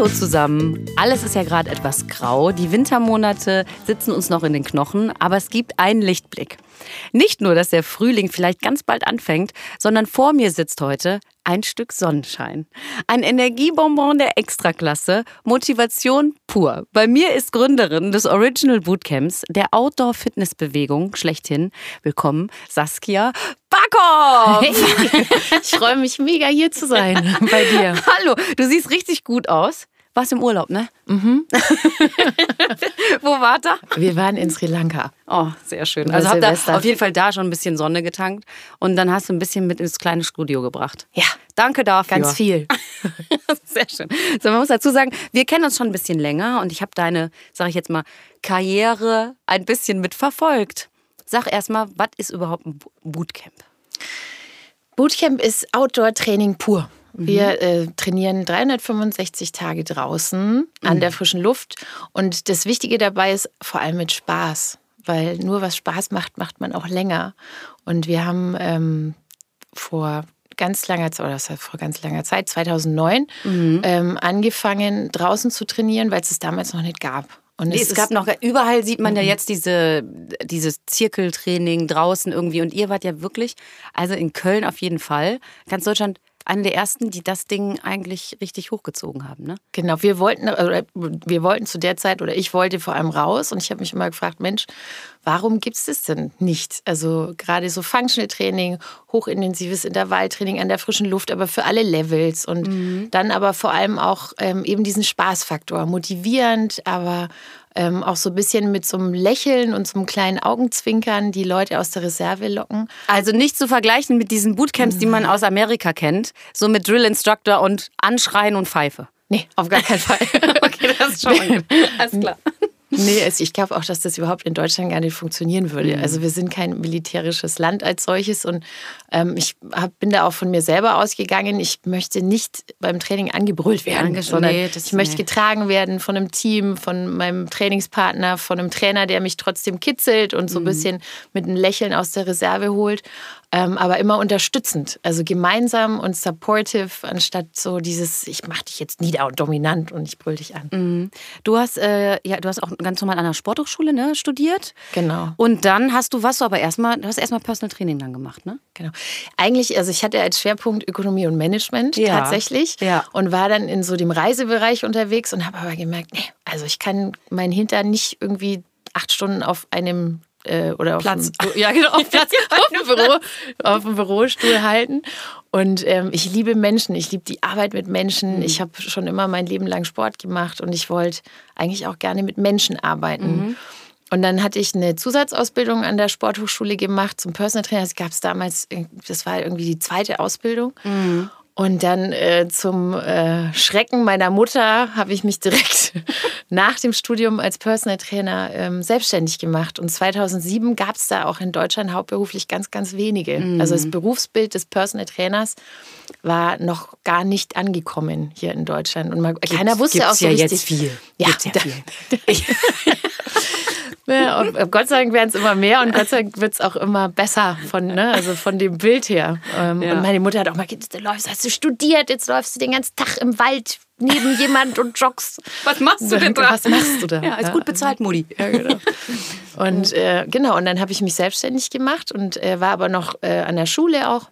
Hallo zusammen. Alles ist ja gerade etwas grau. Die Wintermonate sitzen uns noch in den Knochen, aber es gibt einen Lichtblick. Nicht nur, dass der Frühling vielleicht ganz bald anfängt, sondern vor mir sitzt heute ein Stück Sonnenschein. Ein Energiebonbon der Extraklasse, Motivation pur. Bei mir ist Gründerin des Original Bootcamps, der Outdoor-Fitness-Bewegung schlechthin. Willkommen, Saskia Backhoff! Hey, ich freue mich mega hier zu sein bei dir. Hallo, du siehst richtig gut aus. Warst im Urlaub, ne? Mhm. Wo wart ihr? Wir waren in Sri Lanka. Oh, sehr schön. Also habt ihr auf jeden Fall da schon ein bisschen Sonne getankt und dann hast du ein bisschen mit ins kleine Studio gebracht. Ja. Danke dafür. Ganz viel. sehr schön. So, man muss dazu sagen, wir kennen uns schon ein bisschen länger und ich habe deine, sag ich jetzt mal, Karriere ein bisschen mitverfolgt. Sag erstmal, was ist überhaupt ein Bootcamp? Bootcamp ist Outdoor-Training pur. Wir mhm. äh, trainieren 365 Tage draußen an mhm. der frischen Luft. Und das Wichtige dabei ist vor allem mit Spaß, weil nur was Spaß macht, macht man auch länger. Und wir haben ähm, vor ganz langer Zeit, oder das heißt vor ganz langer Zeit, 2009, mhm. ähm, angefangen draußen zu trainieren, weil es es damals noch nicht gab. Und es, es gab noch, überall sieht man ja mhm. jetzt diese, dieses Zirkeltraining draußen irgendwie. Und ihr wart ja wirklich, also in Köln auf jeden Fall, ganz Deutschland eine der ersten, die das Ding eigentlich richtig hochgezogen haben. Ne? Genau, wir wollten, wir wollten zu der Zeit oder ich wollte vor allem raus und ich habe mich immer gefragt, Mensch, warum gibt es das denn nicht? Also gerade so Functional Training, hochintensives Intervalltraining an der frischen Luft, aber für alle Levels und mhm. dann aber vor allem auch ähm, eben diesen Spaßfaktor, motivierend, aber ähm, auch so ein bisschen mit so einem Lächeln und so einem kleinen Augenzwinkern die Leute aus der Reserve locken. Also nicht zu vergleichen mit diesen Bootcamps, die man aus Amerika kennt, so mit Drill Instructor und Anschreien und Pfeife. Nee, auf gar keinen Fall. okay, das ist schon mal gut. Alles klar. Nee, ich glaube auch, dass das überhaupt in Deutschland gar nicht funktionieren würde. Mhm. Also wir sind kein militärisches Land als solches und ähm, ich hab, bin da auch von mir selber ausgegangen. Ich möchte nicht beim Training angebrüllt werden, sondern nee, ich möchte nee. getragen werden von einem Team, von meinem Trainingspartner, von einem Trainer, der mich trotzdem kitzelt und so ein mhm. bisschen mit einem Lächeln aus der Reserve holt ähm, aber immer unterstützend. Also gemeinsam und supportive, anstatt so dieses, ich mach dich jetzt nieder und dominant und ich brüll dich an. Mhm. Du hast äh, ja, du hast auch ganz normal an der Sporthochschule ne, studiert. Genau. Und dann hast du was du aber erstmal, du hast erstmal Personal Training dann gemacht, ne? Genau. Eigentlich, also ich hatte als Schwerpunkt Ökonomie und Management ja. tatsächlich ja. und war dann in so dem Reisebereich unterwegs und habe aber gemerkt, nee, also ich kann meinen Hintern nicht irgendwie acht Stunden auf einem äh, oder Platz. Auf dem, ja, genau, auf Platz, auf dem, Büro, auf dem Bürostuhl halten. Und ähm, ich liebe Menschen, ich liebe die Arbeit mit Menschen. Mhm. Ich habe schon immer mein Leben lang Sport gemacht und ich wollte eigentlich auch gerne mit Menschen arbeiten. Mhm. Und dann hatte ich eine Zusatzausbildung an der Sporthochschule gemacht zum Personal Trainer. Das gab es damals, das war irgendwie die zweite Ausbildung. Mhm. Und dann äh, zum äh, Schrecken meiner Mutter habe ich mich direkt nach dem Studium als Personal Trainer ähm, selbstständig gemacht. Und 2007 gab es da auch in Deutschland hauptberuflich ganz, ganz wenige. Mhm. Also das Berufsbild des Personal Trainers war noch gar nicht angekommen hier in Deutschland. Und man, keiner wusste auch so ja richtig. Jetzt viel. Ja, ja viel. Ja, und Gott sei Dank werden es immer mehr und Gott sei Dank wird es auch immer besser von, ne, also von dem Bild her. Ähm, ja. Und meine Mutter hat auch mal gesagt, du läufst, hast du studiert, jetzt läufst du den ganzen Tag im Wald neben jemand und joggst. Was machst du denn da? Was machst du da? Ja, ist gut bezahlt, Mutti. Ja, genau. Und äh, genau, und dann habe ich mich selbstständig gemacht und äh, war aber noch äh, an der Schule auch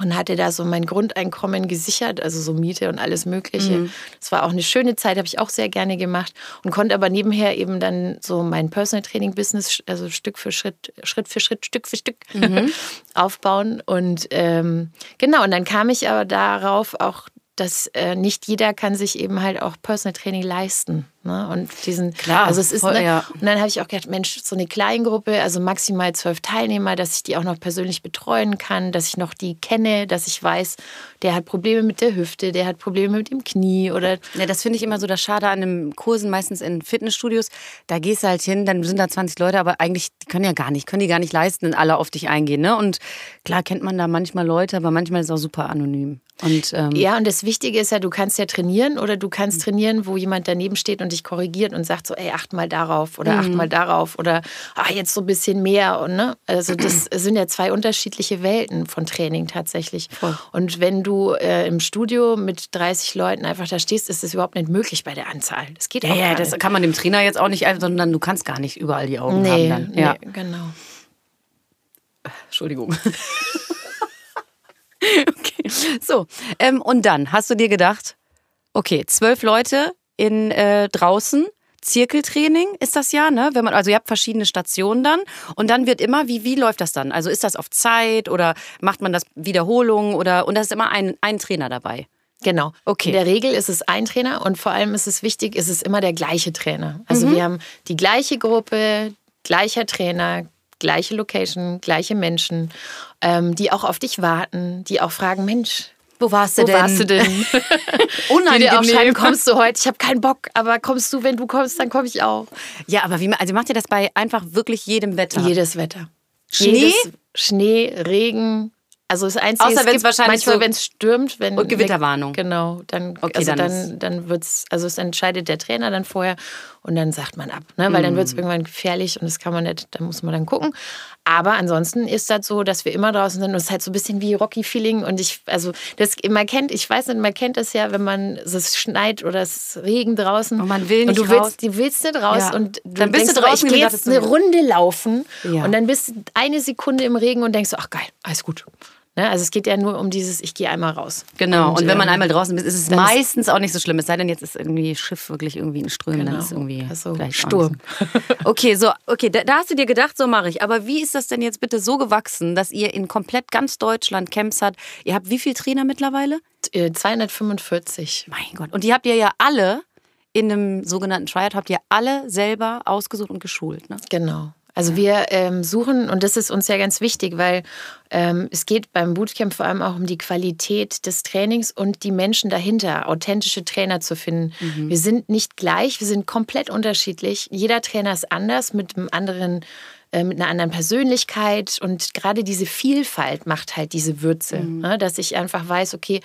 und hatte da so mein Grundeinkommen gesichert, also so Miete und alles Mögliche. Mhm. Das war auch eine schöne Zeit, habe ich auch sehr gerne gemacht und konnte aber nebenher eben dann so mein Personal Training Business, also Stück für Schritt, Schritt für Schritt, Stück für Stück mhm. aufbauen. Und ähm, genau, und dann kam ich aber darauf auch, dass äh, nicht jeder kann sich eben halt auch Personal Training leisten. Ne? Und diesen, Klar, also es ist, voll, ne? ja. Und dann habe ich auch gedacht, Mensch, so eine Kleingruppe, also maximal zwölf Teilnehmer, dass ich die auch noch persönlich betreuen kann, dass ich noch die kenne, dass ich weiß, der hat Probleme mit der Hüfte, der hat Probleme mit dem Knie oder Ja, das finde ich immer so das Schade an den Kursen, meistens in Fitnessstudios. Da gehst du halt hin, dann sind da 20 Leute, aber eigentlich die können ja gar nicht, können die gar nicht leisten, wenn alle auf dich eingehen. Ne? Und klar kennt man da manchmal Leute, aber manchmal ist es auch super anonym. Und ähm, Ja, und das Wichtige ist ja, du kannst ja trainieren oder du kannst trainieren, wo jemand daneben steht und dich korrigiert und sagt so, ey, acht mal darauf oder acht mal darauf oder ah, jetzt so ein bisschen mehr. Und, ne? Also das sind ja zwei unterschiedliche Welten von Training tatsächlich. Und wenn du äh, im Studio mit 30 Leuten einfach da stehst, ist das überhaupt nicht möglich bei der Anzahl. Das geht ja, auch ja, gar das nicht. kann man dem Trainer jetzt auch nicht, einfach, sondern du kannst gar nicht überall die Augen Nee, haben dann. nee, Ja. genau. Entschuldigung. okay. So, ähm, und dann hast du dir gedacht, okay, zwölf Leute in äh, draußen. Zirkeltraining ist das ja, ne? Wenn man, also ihr habt verschiedene Stationen dann und dann wird immer, wie, wie läuft das dann? Also ist das auf Zeit oder macht man das Wiederholungen oder und da ist immer ein, ein Trainer dabei. Genau. Okay. In der Regel ist es ein Trainer und vor allem ist es wichtig, ist es immer der gleiche Trainer. Also wir haben die gleiche Gruppe, gleicher Trainer, gleiche Location, gleiche Menschen, ähm, die auch auf dich warten, die auch fragen, Mensch, Wo warst wo warst du denn? die Unangenehm. dir auch schreiben, kommst du heute? Ich habe keinen Bock, aber kommst du, wenn du kommst, dann komme ich auch. Ja, aber wie, also macht ihr das bei einfach wirklich jedem Wetter? Jedes Wetter. Schnee? Jedes, Schnee, Regen. Also das Einzige, Außer es wenn's gibt wahrscheinlich manchmal, so- wenn es stürmt, wenn Und Gewitterwarnung. Genau, dann, Okay, also dann dann, dann, wird's, also es entscheidet der Trainer dann vorher und dann sagt man ab, ne? weil dann wird es Mhm. irgendwann gefährlich und das kann man nicht, da muss man dann gucken. Aber ansonsten ist das so, dass wir immer draußen sind und es ist halt so ein bisschen wie Rocky-Feeling und ich, also das, man kennt, ich weiß nicht, man kennt das ja, wenn man, es schneit oder es ist Regen draußen Und man will und nicht du raus. willst, du willst nicht raus Ja. und du Dann bist du denkst, aber, draußen ich gehe und jetzt eine du- Runde laufen Ja. und dann bist du eine Sekunde im Regen und denkst, so, ach geil, alles gut. Ne? Also es geht ja nur um dieses, ich gehe einmal raus. Genau, und, wenn man ähm, einmal draußen ist, ist es dann ist- meistens auch nicht so schlimm. Es sei denn, jetzt ist irgendwie Schiff wirklich irgendwie in Strömen, dann Genau. ist irgendwie Also Sturm. Okay, so, okay, da, da hast du dir gedacht, so mache ich. Aber wie ist das denn jetzt bitte so gewachsen, dass ihr in komplett ganz Deutschland Camps habt? Ihr habt wie viele Trainer mittlerweile? Äh, 245. Mein Gott. Und die habt ihr ja alle in einem sogenannten Triad, habt ihr alle selber ausgesucht und geschult, ne? Genau. Also wir ähm, suchen, und das ist uns ja ganz wichtig, weil ähm, es geht beim Bootcamp vor allem auch um die Qualität des Trainings und die Menschen dahinter, authentische Trainer zu finden. Wir sind nicht gleich, wir sind komplett unterschiedlich. Jeder Trainer ist anders, mit einem anderen äh, mit einer anderen Persönlichkeit und gerade diese Vielfalt macht halt diese Würze, ne? dass ich einfach weiß, okay,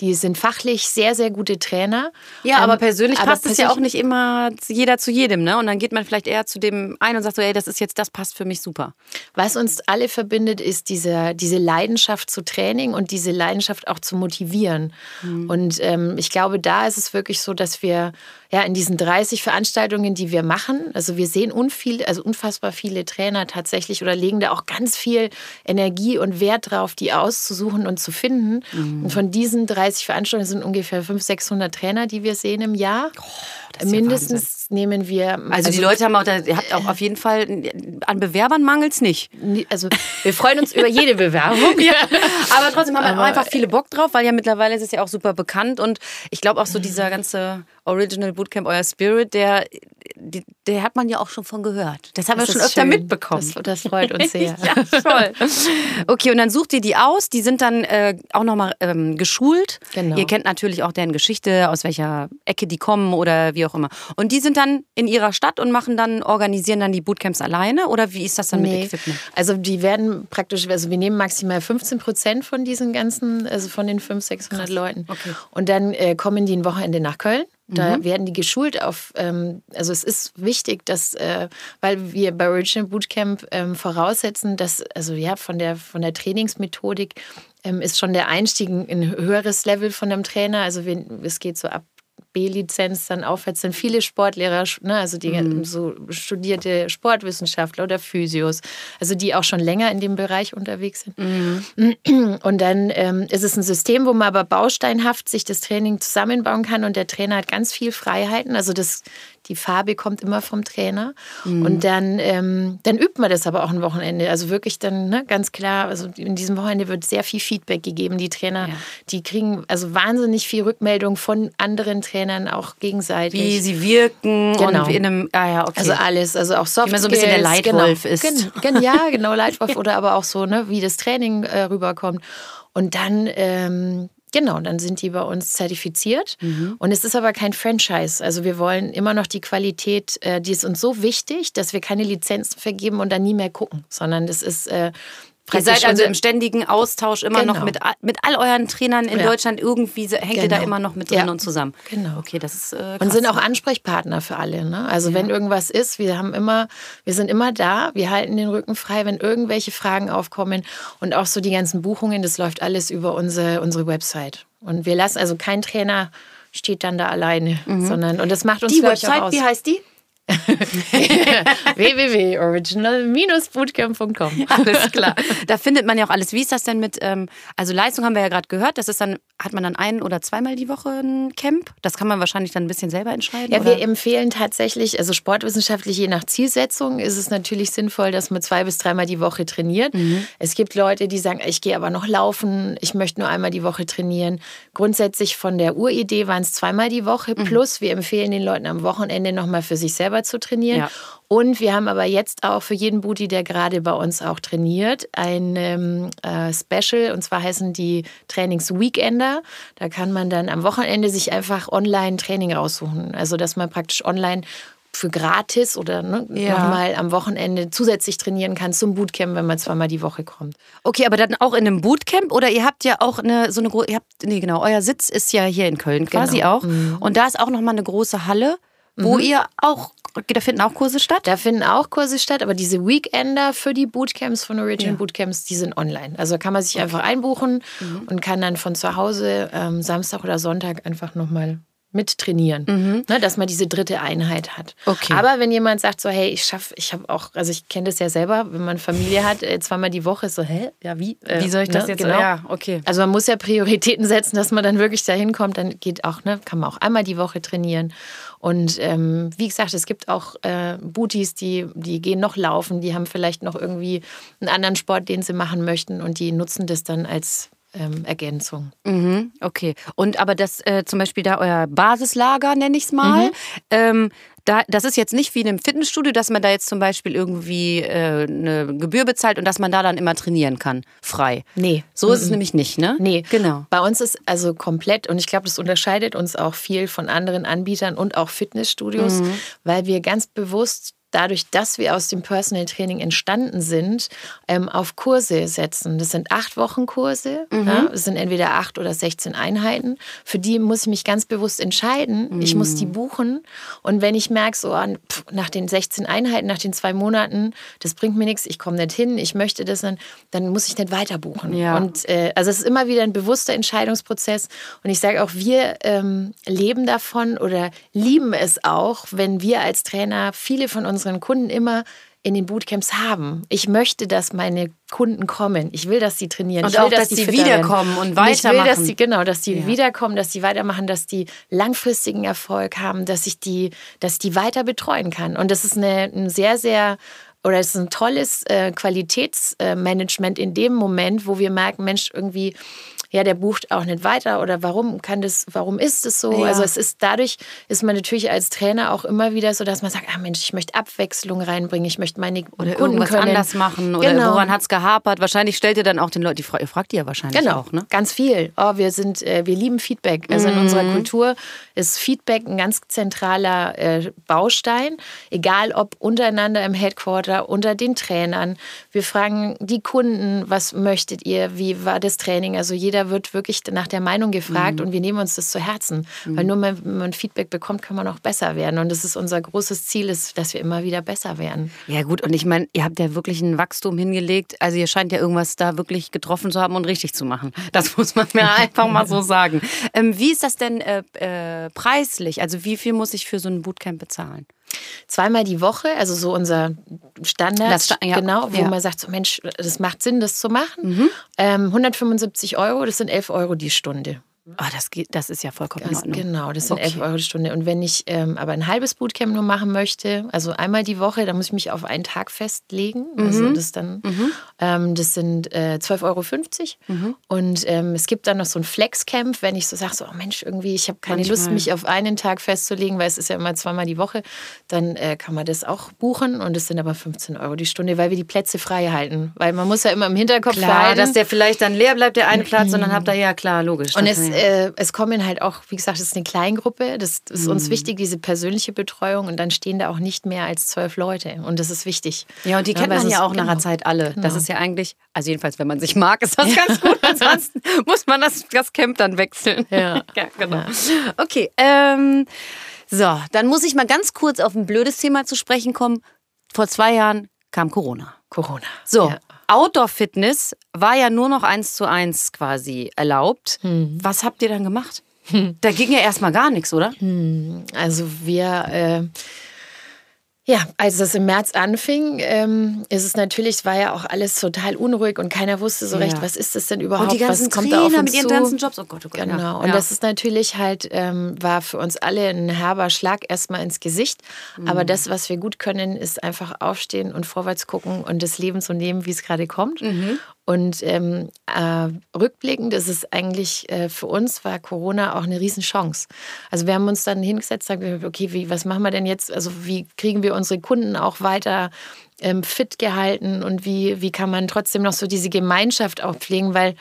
die sind fachlich sehr, sehr gute Trainer. Ja, aber Ähm, persönlich aber passt es ja auch persönlich- nicht immer jeder zu jedem, ne? Und dann geht man vielleicht eher zu dem einen und sagt so, ey, das ist jetzt, das passt für mich super. Was uns alle verbindet, ist diese, diese Leidenschaft zu Training und diese Leidenschaft auch zu motivieren. Und ähm, ich glaube, da ist es wirklich so, dass wir ja in diesen 30 Veranstaltungen, die wir machen, also wir sehen unviel, also unfassbar viele Trainer tatsächlich oder legen da auch ganz viel Energie und Wert drauf, die auszusuchen und zu finden. Und von diesen 30 Veranstaltungen sind ungefähr 500, 600 Trainer, die wir sehen im Jahr. das ist ja nehmen wir. Also, die Leute haben auch, da, ihr habt auch auf jeden Fall, an Bewerbern mangelt es nicht. Also wir freuen uns über jede Bewerbung. Aber trotzdem haben Aber- auch einfach viele Bock drauf, weil ja mittlerweile ist es ja auch super bekannt und ich glaube auch so dieser ganze Original Bootcamp, euer Spirit, der, die, der hat man ja auch schon von gehört. Das haben Das wir schon öfter schön. mitbekommen. Das, das freut uns sehr. ja, toll. Okay, und dann sucht ihr die aus. Die sind dann äh, auch nochmal ähm, geschult. Genau. Ihr kennt natürlich auch deren Geschichte, aus welcher Ecke die kommen oder wie auch immer. Und die sind dann in ihrer Stadt und machen dann, organisieren dann die Bootcamps alleine? Oder wie ist das dann mit Nee. Equipment? Also die werden praktisch, also wir nehmen maximal 15 Prozent von diesen ganzen, also von den 500, 600 Leuten. Okay. Und dann äh, kommen die ein Wochenende nach Köln. Da Mhm. werden die geschult auf, ähm, also es ist wichtig, dass, äh, weil wir bei Original Bootcamp ähm, voraussetzen, dass, also ja, von der, von der Trainingsmethodik ähm, ist schon der Einstieg in ein höheres Level von einem Trainer. Also wir, es geht so ab B-Lizenz dann aufwärts sind viele Sportlehrer, ne, also die Mhm. so studierte Sportwissenschaftler oder Physios, also die auch schon länger in dem Bereich unterwegs sind. Mhm. Und dann ähm, ist es ein System, wo man aber bausteinhaft sich das Training zusammenbauen kann und der Trainer hat ganz viel Freiheiten. Also das, die Farbe kommt immer vom Trainer. Mhm. Und dann, ähm, dann übt man das aber auch ein Wochenende. Also wirklich dann ne, ganz klar, also in diesem Wochenende wird sehr viel Feedback gegeben. Die Trainer, Ja. die kriegen also wahnsinnig viel Rückmeldung von anderen Trainern, Trainern auch gegenseitig. Wie sie wirken Genau. und in einem, ah ja, okay. Also alles, also auch Soft Wie man so ein bisschen der Leitwolf genau. ist. Gen, ja, genau, Leitwolf oder aber auch so, ne, wie das Training äh, rüberkommt. Und dann, ähm, genau, dann sind die bei uns zertifiziert. Mhm. Und es ist aber kein Franchise. Also wir wollen immer noch die Qualität, äh, die ist uns so wichtig, dass wir keine Lizenzen vergeben und dann nie mehr gucken, sondern das ist äh, Ihr seid also im ständigen Austausch immer noch Genau. mit, a- mit all euren Trainern in Ja. Deutschland. Irgendwie hängt ihr da Genau. immer noch mit drin Ja. und zusammen. Genau. Okay, das ist äh, Und sind auch Ansprechpartner für alle. Ne? Also wenn irgendwas ist, wir haben immer, wir sind immer da, wir halten den Rücken frei, wenn irgendwelche Fragen aufkommen und auch so die ganzen Buchungen, das läuft alles über unsere, unsere Website. Und wir lassen, also kein Trainer steht dann da alleine, sondern und das macht uns die Website, auch aus. wie heißt die? www.original-bootcamp.com. Alles klar. Da findet man ja auch alles. Wie ist das denn mit, ähm, also Leistung haben wir ja gerade gehört, das ist dann, hat man dann ein oder zweimal die Woche ein Camp? Das kann man wahrscheinlich dann ein bisschen selber entscheiden. Ja, oder? wir empfehlen tatsächlich, also sportwissenschaftlich je nach Zielsetzung ist es natürlich sinnvoll, dass man zwei bis dreimal die Woche trainiert. Mhm. Es gibt Leute, die sagen, ich gehe aber noch laufen, ich möchte nur einmal die Woche trainieren. Grundsätzlich von der Uridee waren es zweimal die Woche, Mhm. plus wir empfehlen den Leuten am Wochenende nochmal für sich selber zu trainieren. Ja. Und wir haben aber jetzt auch für jeden Booty, der gerade bei uns auch trainiert, ein ähm, äh, Special. Und zwar heißen die Trainings Weekender. Da kann man dann am Wochenende sich einfach online Training raussuchen. Also dass man praktisch online für gratis oder ne, Ja. nochmal am Wochenende zusätzlich trainieren kann zum Bootcamp, wenn man zweimal die Woche kommt. Okay, aber dann auch in einem Bootcamp oder ihr habt ja auch eine so eine große, ihr habt nee genau, euer Sitz ist ja hier in Köln quasi Genau. auch und da ist auch noch mal eine große Halle, wo ihr auch da finden auch Kurse statt. Da finden auch Kurse statt, aber diese Weekender für die Bootcamps von Original Ja. Bootcamps, die sind online. Also kann man sich einfach einbuchen Mhm. und kann dann von zu Hause ähm, Samstag oder Sonntag einfach nochmal mit trainieren, ne, dass man diese dritte Einheit hat. Mhm. Okay. Aber wenn jemand sagt so, hey, ich schaffe, ich habe auch, also ich kenne das ja selber, wenn man Familie hat, äh, zweimal die Woche, so, hä, ja wie? Äh, Wie soll ich das ne, jetzt? Genau. Ja, okay. Also man muss ja Prioritäten setzen, dass man dann wirklich dahin kommt. Dann geht auch, ne, kann man auch einmal die Woche trainieren. Und ähm, wie gesagt, es gibt auch äh, Booties, die, die gehen noch laufen, die haben vielleicht noch irgendwie einen anderen Sport, den sie machen möchten und die nutzen das dann als ähm, Ergänzung. Mhm, okay. Und aber das äh, zum Beispiel da euer Basislager, nenne ich es mal, ähm, da, das ist jetzt nicht wie in einem Fitnessstudio, dass man da jetzt zum Beispiel irgendwie äh, eine Gebühr bezahlt und dass man da dann immer trainieren kann, frei. Nee. So ist es nämlich nicht, ne? Nee, Genau. Bei uns ist also komplett, und ich glaube, das unterscheidet uns auch viel von anderen Anbietern und auch Fitnessstudios, Mhm. weil wir ganz bewusst dadurch, dass wir aus dem Personal Training entstanden sind, ähm, auf Kurse setzen. Das sind acht Wochen Kurse. Mhm. Ja, das sind entweder acht oder 16 Einheiten. Für die muss ich mich ganz bewusst entscheiden. Ich muss Mhm. die buchen. Und wenn ich merke, so pff, nach den 16 Einheiten, nach den zwei Monaten, das bringt mir nichts, ich komme nicht hin, ich möchte das, dann, dann muss ich nicht weiter buchen. Ja. Und äh, also es ist immer wieder ein bewusster Entscheidungsprozess. Und ich sage auch, wir ähm, leben davon oder lieben es auch, wenn wir als Trainer viele von unseren Kunden immer in den Bootcamps haben. Ich möchte, dass meine Kunden kommen. Ich will, dass sie trainieren. Und ich will, auch, dass die fitter wiederkommen und Ich will, dass weitermachen. sie genau, dass die Ja. wiederkommen, dass die weitermachen, dass die langfristigen Erfolg haben, dass ich die, dass ich die weiter betreuen kann. Und das ist eine, ein sehr, sehr oder es ist ein tolles äh, Qualitätsmanagement in dem Moment, wo wir merken, Mensch, irgendwie, ja, der bucht auch nicht weiter oder warum kann das, warum ist es so? Ja. Also es ist dadurch ist man natürlich als Trainer auch immer wieder so, dass man sagt, ah Mensch, ich möchte Abwechslung reinbringen, ich möchte meine Oder Kunden irgendwas können. anders machen oder Genau. woran hat es gehapert? Wahrscheinlich stellt ihr dann auch den Leuten, die Frage, ihr fragt die ja wahrscheinlich Genau, auch, ne? ganz viel. Oh, wir sind, äh, wir lieben Feedback. Also in unserer Mhm. Kultur ist Feedback ein ganz zentraler äh, Baustein, egal ob untereinander im Headquarter, unter den Trainern. Wir fragen die Kunden, was möchtet ihr, wie war das Training? Also jeder wird wirklich nach der Meinung Mhm. gefragt und wir nehmen uns das zu Herzen, weil nur wenn man Feedback bekommt, kann man auch besser werden. Und das ist unser großes Ziel, ist, dass wir immer wieder besser werden. Ja gut, und ich meine, ihr habt ja wirklich ein Wachstum hingelegt. Also ihr scheint ja irgendwas da wirklich getroffen zu haben und richtig zu machen. Das muss man mir einfach mal so sagen. Ähm, wie ist das denn äh, äh, preislich? Also wie viel muss ich für so ein Bootcamp bezahlen? Zweimal die Woche, also so unser Standard, Das ja. genau, wo Ja. Mhm. man sagt, so Mensch, das macht Sinn, das zu machen. Ähm, 175 Euro, das sind 11 Euro die Stunde. Ah, das, geht, das ist ja vollkommen in Ordnung. Genau, das sind Okay. 11 Euro die Stunde. Und wenn ich ähm, aber ein halbes Bootcamp nur machen möchte, also einmal die Woche, dann muss ich mich auf einen Tag festlegen. Also das dann, ähm, das sind äh, 12,50 Euro. Und ähm, es gibt dann noch so ein Flexcamp, wenn ich so sage, so, oh Mensch, irgendwie, ich habe keine Lust, Manchmal. mich auf einen Tag festzulegen, weil es ist ja immer zweimal die Woche, dann äh, kann man das auch buchen. Und es sind aber 15 Euro die Stunde, weil wir die Plätze frei halten. Weil man muss ja immer im Hinterkopf Klar, behalten. dass der vielleicht dann leer bleibt, der eine Platz, und dann habt ihr, ja klar, logisch. Und es, äh, es kommen halt auch, wie gesagt, es ist eine Kleingruppe. Das ist uns wichtig, diese persönliche Betreuung. Und dann stehen da auch nicht mehr als zwölf Leute. Und das ist wichtig. Ja, und die kennt weil man ja auch nach genau. einer Zeit alle. Das Genau. ist ja eigentlich, also jedenfalls, wenn man sich mag, ist das ganz gut. Ansonsten muss man das, das Camp dann wechseln. Ja. genau. Okay, ähm, so, dann muss ich mal ganz kurz auf ein blödes Thema zu sprechen kommen. Vor zwei Jahren kam Corona. Corona. So, Ja. Outdoor-Fitness war ja nur noch eins zu eins quasi erlaubt. Hm. Was habt ihr dann gemacht? Da ging ja erstmal gar nichts, oder? Also wir, äh, ja, als es im März anfing, ähm, ist es natürlich, war ja auch alles total unruhig und keiner wusste so Ja. recht, was ist das denn überhaupt? Und die ganzen was kommt da auf Trainer uns mit ihren zu? ganzen Jobs. Oh Gott, oh Gott. Genau. Ja. Und ja. das ist natürlich halt, ähm, war für uns alle ein herber Schlag erstmal ins Gesicht. Aber Mhm. das, was wir gut können, ist einfach aufstehen und vorwärts gucken und das Leben so nehmen, wie es gerade kommt. Mhm. Und ähm, äh, rückblickend ist es eigentlich äh, für uns war Corona auch eine Riesenchance. Also wir haben uns dann hingesetzt, sagen, okay, wie, was machen wir denn jetzt? Also wie kriegen wir unsere Kunden auch weiter ähm, fit gehalten und wie, wie kann man trotzdem noch so diese Gemeinschaft auch pflegen, weil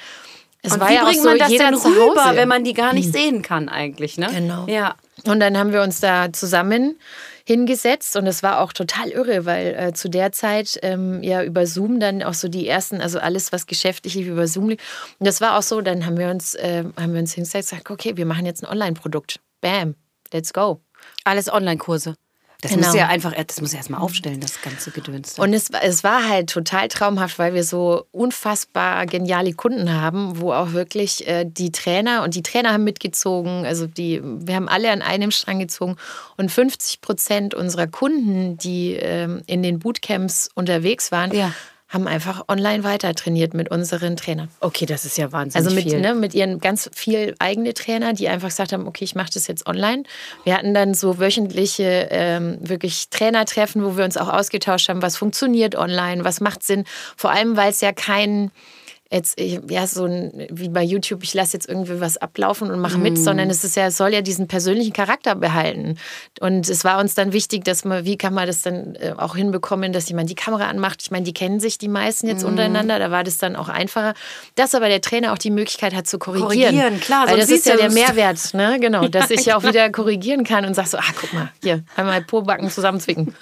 es Und war wie ja auch bringt so man das jeder denn rüber, wenn man die gar nicht sehen kann eigentlich, ne? Genau. Ja. Und dann haben wir uns da zusammen hingesetzt und es war auch total irre, weil äh, zu der Zeit ähm, ja über Zoom dann auch so die ersten, also alles, was geschäftlich lief, über Zoom lief. Und das war auch so, dann haben wir uns, äh, haben wir uns hingesetzt und gesagt, okay, wir machen jetzt ein Online-Produkt. Bam, let's go. Alles Online-Kurse. Das Genau. muss ja einfach, das muss ja erstmal aufstellen, das ganze Gedöns. Und es, war- es war halt total traumhaft, weil wir so unfassbar geniale Kunden haben, wo auch wirklich äh, die Trainer und die Trainer haben mitgezogen. Also die, wir haben alle an einem Strang gezogen. Und 50 Prozent unserer Kunden, die ähm, in den Bootcamps unterwegs waren, Ja. Haben einfach online weiter trainiert mit unseren Trainern. okay, das ist ja wahnsinnig Also mit, viel. ne, mit ihren ganz viel eigene Trainer, die einfach gesagt haben, okay, ich mache das jetzt online. Wir hatten dann so wöchentliche ähm, wirklich Trainertreffen, wo wir uns auch ausgetauscht haben, was funktioniert online, was macht Sinn. Vor allem, weil es ja kein jetzt ja so ein, wie bei YouTube, ich lasse jetzt irgendwie was ablaufen und mache Mhm. mit, sondern es ist ja es soll ja diesen persönlichen Charakter behalten. Und es war uns dann wichtig, dass man, wie kann man das dann äh, auch hinbekommen, dass jemand die Kamera anmacht. Ich meine, die kennen sich die meisten jetzt untereinander, da war das dann auch einfacher, dass aber der Trainer auch die Möglichkeit hat zu korrigieren. Korrigieren, klar, Weil das ist ja der Mehrwert, ne? Genau, dass ich ja auch wieder korrigieren kann und sag so, ah, guck mal, hier, einmal Po-Backen zusammenzwicken.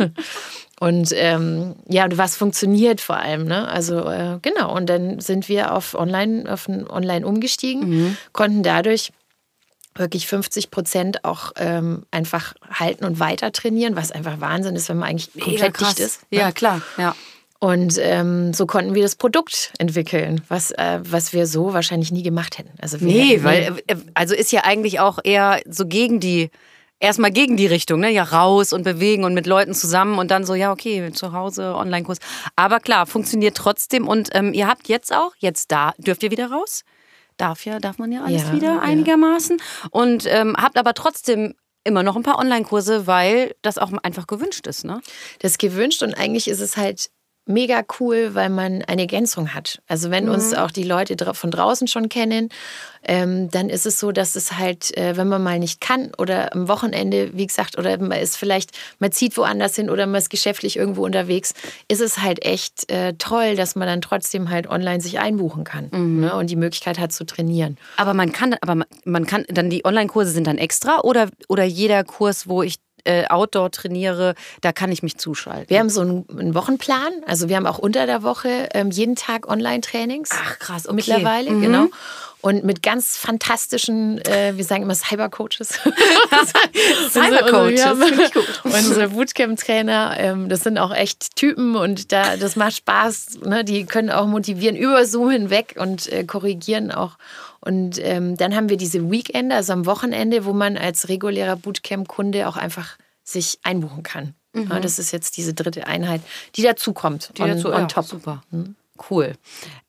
Und ähm, ja, und was funktioniert vor allem, ne? Also äh, genau, und dann sind wir auf Online, auf Online umgestiegen, Mhm. konnten dadurch wirklich 50 Prozent auch ähm, einfach halten und weiter trainieren, was einfach Wahnsinn ist, wenn man eigentlich Mega komplett krass. dicht ist. ne? Ja, klar. Ja. Und ähm, so konnten wir das Produkt entwickeln, was, äh, was wir so wahrscheinlich nie gemacht hätten. Also Nee, hätten- weil, äh, also ist ja eigentlich auch eher so gegen die, erstmal gegen die Richtung, ne? Ja, raus und bewegen und mit Leuten zusammen und dann so, ja, okay, zu Hause, Online-Kurs. Aber klar, funktioniert trotzdem und ähm, ihr habt jetzt auch, jetzt da, dürft ihr wieder raus? Darf ja, darf man ja alles Ja, wieder ja. einigermaßen. Und ähm, habt aber trotzdem immer noch ein paar Online-Kurse, weil das auch einfach gewünscht ist, ne? das gewünscht und eigentlich ist es halt mega cool, weil man eine Ergänzung hat. Also wenn uns Mhm. auch die Leute von draußen schon kennen, ähm, dann ist es so, dass es halt, äh, wenn man mal nicht kann oder am Wochenende, wie gesagt, oder man ist vielleicht, man zieht woanders hin oder man ist geschäftlich irgendwo unterwegs, ist es halt echt äh, toll, dass man dann trotzdem halt online sich einbuchen kann Mhm. ne, und die Möglichkeit hat zu trainieren. Aber man kann, aber man- man kann, dann die Online-Kurse sind dann extra oder, oder jeder Kurs, wo ich äh, Outdoor trainiere, da kann ich mich zuschalten. Wir haben so einen, einen Wochenplan, also wir haben auch unter der Woche ähm, jeden Tag Online-Trainings. Ach, krass, okay. Mittlerweile, Mhm. genau. Und mit ganz fantastischen, äh, wir sagen immer Cyber-Coaches. Cyber-Coaches, Ja, finde ich gut. Unsere Bootcamp-Trainer, ähm, das sind auch echt Typen und da, das macht Spaß. Ne? Die können auch motivieren über Zoom hinweg und äh, korrigieren auch. Und ähm, dann haben wir diese Weekende, also am Wochenende, wo man als regulärer Bootcamp-Kunde auch einfach sich einbuchen kann. Ja, das ist jetzt diese dritte Einheit, die dazukommt. Die on, dazu, on ja, top. Super. Cool.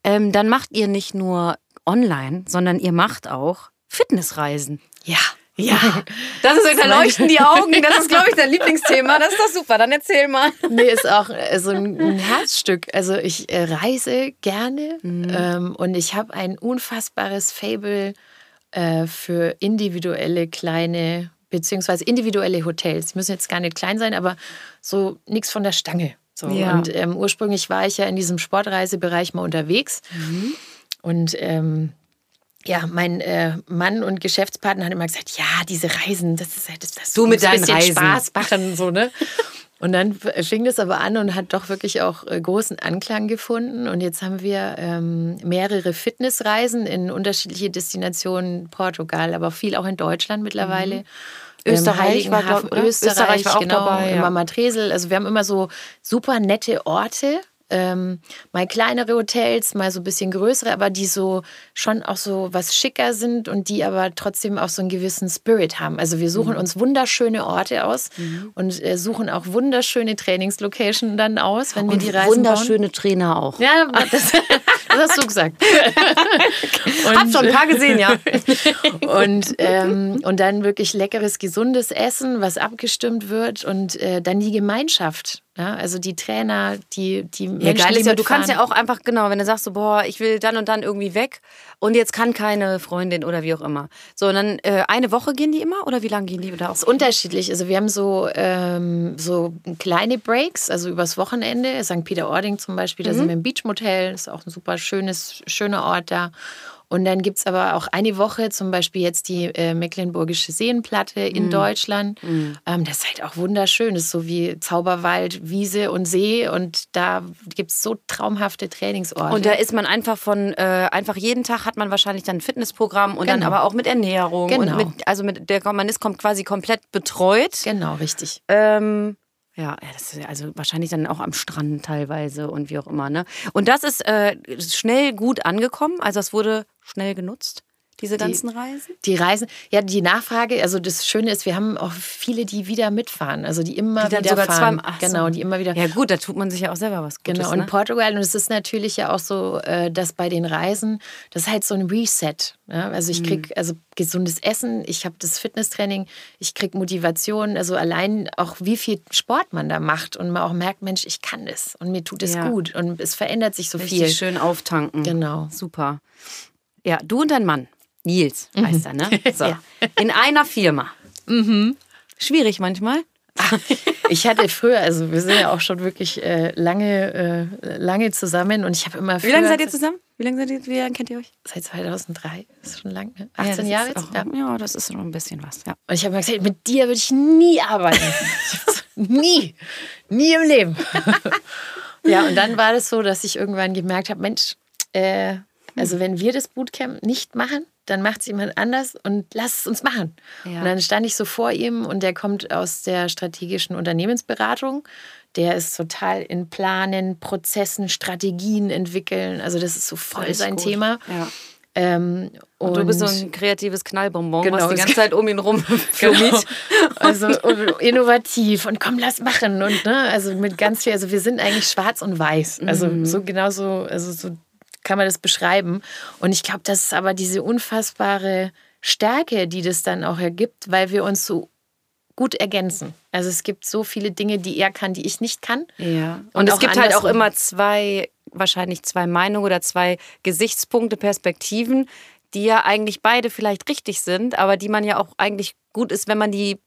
Ähm, dann macht ihr nicht nur online, sondern ihr macht auch Fitnessreisen. Ja. Ja, das ist, da leuchten die Augen. Das ist, glaube ich, dein Lieblingsthema. Das ist doch super. Dann erzähl mal. Nee, ist auch äh, so ein, Herzstück. Also ich äh, reise gerne mhm. ähm, und ich habe ein unfassbares Fable äh, für individuelle kleine beziehungsweise individuelle Hotels. Die müssen jetzt gar nicht klein sein, aber so nichts von der Stange. So. Ja. Und ähm, ursprünglich war ich ja in diesem Sportreisebereich mal unterwegs. Mhm. Und ähm, ja, mein äh, Mann und Geschäftspartner hat immer gesagt, ja, diese Reisen, das ist halt das, das du mit deinen Reisen. Spaß machen so ne. Und dann fing das aber an und hat doch wirklich auch äh, großen Anklang gefunden. Und jetzt haben wir ähm, mehrere Fitnessreisen in unterschiedliche Destinationen, Portugal, aber viel auch in Deutschland mittlerweile. Mhm. Österreich war, glaub, Österreich, Österreich war auch genau, dabei. Ja. Immer Matresel. Also wir haben immer so super nette Orte ähm, mal kleinere Hotels, mal so ein bisschen größere, aber die so schon auch so was schicker sind und die aber trotzdem auch so einen gewissen Spirit haben. Also wir suchen mhm. uns wunderschöne Orte aus mhm. und äh, suchen auch wunderschöne Trainingslocations dann aus, wenn und wir die Reisen wunderschöne bauen. Trainer auch. Ja, das, das hast du gesagt. und, Hab schon ein paar gesehen, ja. und, ähm, und dann wirklich leckeres, gesundes Essen, was abgestimmt wird und äh, dann die Gemeinschaft. Ja, also die Trainer, die, die Menschen, ja, geil ist ja, du kannst ja auch einfach, genau, wenn du sagst so, boah, ich will dann und dann irgendwie weg und jetzt kann keine Freundin oder wie auch immer. So, und dann äh, eine Woche gehen die immer oder wie lange gehen die? Oder auch? Das ist unterschiedlich. Also wir haben so, ähm, so kleine Breaks, also übers Wochenende. St. Peter-Ording zum Beispiel, da mhm. sind wir im Beachmotel, das ist auch ein super schönes, schöner Ort da. Und dann gibt es aber auch eine Woche, zum Beispiel jetzt die äh, Mecklenburgische Seenplatte in mm. Deutschland. Mm. Ähm, das ist halt auch wunderschön. Das ist so wie Zauberwald, Wiese und See. Und da gibt es so traumhafte Trainingsorte. Und da ist man einfach von, äh, einfach jeden Tag hat man wahrscheinlich dann ein Fitnessprogramm und genau. dann aber auch mit Ernährung. Genau. Und mit, also mit der, man ist kommt quasi komplett betreut. Genau, richtig. Ähm, ja, das ist also wahrscheinlich dann auch am Strand teilweise und wie auch immer. Ne? Und das ist äh, schnell gut angekommen. Also es wurde schnell genutzt diese ganzen die, Reisen? Die Reisen, ja, die Nachfrage, also das Schöne ist, wir haben auch viele, die wieder mitfahren, also die immer die wieder sogar fahren. Zwei, genau, die immer wieder. Ja gut, da tut man sich ja auch selber was Gutes. Genau, und ne? Portugal, und es ist natürlich ja auch so, äh, dass bei den Reisen, das ist halt so ein Reset. Ja? Also ich kriege mhm. also gesundes Essen, ich habe das Fitnesstraining, ich kriege Motivation, also allein auch wie viel Sport man da macht und man auch merkt, Mensch, ich kann das und mir tut es ja. gut und es verändert sich so Richtig viel. schön auftanken. Genau. Super. Ja, du und dein Mann. Nils heißt mhm. er, ne? So. ja. In einer Firma. Mhm. Schwierig manchmal. ich hatte früher, also wir sind ja auch schon wirklich äh, lange, äh, lange zusammen und ich habe immer Wie lange seid ihr zusammen? Wie lange, seid ihr, wie lange kennt ihr euch? Seit 2003. Das ist schon lang, ne? 18 ja, Jahre jetzt? Auch, ja. ja, das ist noch ein bisschen was, ja. Und ich habe mir gesagt, mit dir würde ich nie arbeiten. nie. Nie im Leben. ja, und dann war das so, dass ich irgendwann gemerkt habe, Mensch, äh, also wenn wir das Bootcamp nicht machen, dann macht es jemand anders und lass es uns machen. Ja. Und dann stand ich so vor ihm und der kommt aus der strategischen Unternehmensberatung. Der ist total in Planen, Prozessen, Strategien entwickeln. Also das ist so voll ist sein gut. Thema. Ja. Ähm, und, und, du bist so ein kreatives Knallbonbon, genau, was die ganze Zeit um ihn rum genau. Also innovativ und komm, lass machen. Und ne, also mit ganz viel, also wir sind eigentlich schwarz und weiß. Also mhm. so genauso, also so kann man das beschreiben. Und ich glaube, das ist aber diese unfassbare Stärke, die das dann auch ergibt, weil wir uns so gut ergänzen. Also es gibt so viele Dinge, die er kann, die ich nicht kann. Ja. Und, und es gibt halt auch immer zwei, wahrscheinlich zwei Meinungen oder zwei Gesichtspunkte, Perspektiven, die ja eigentlich beide vielleicht richtig sind, aber die man ja auch eigentlich gut ist, wenn man die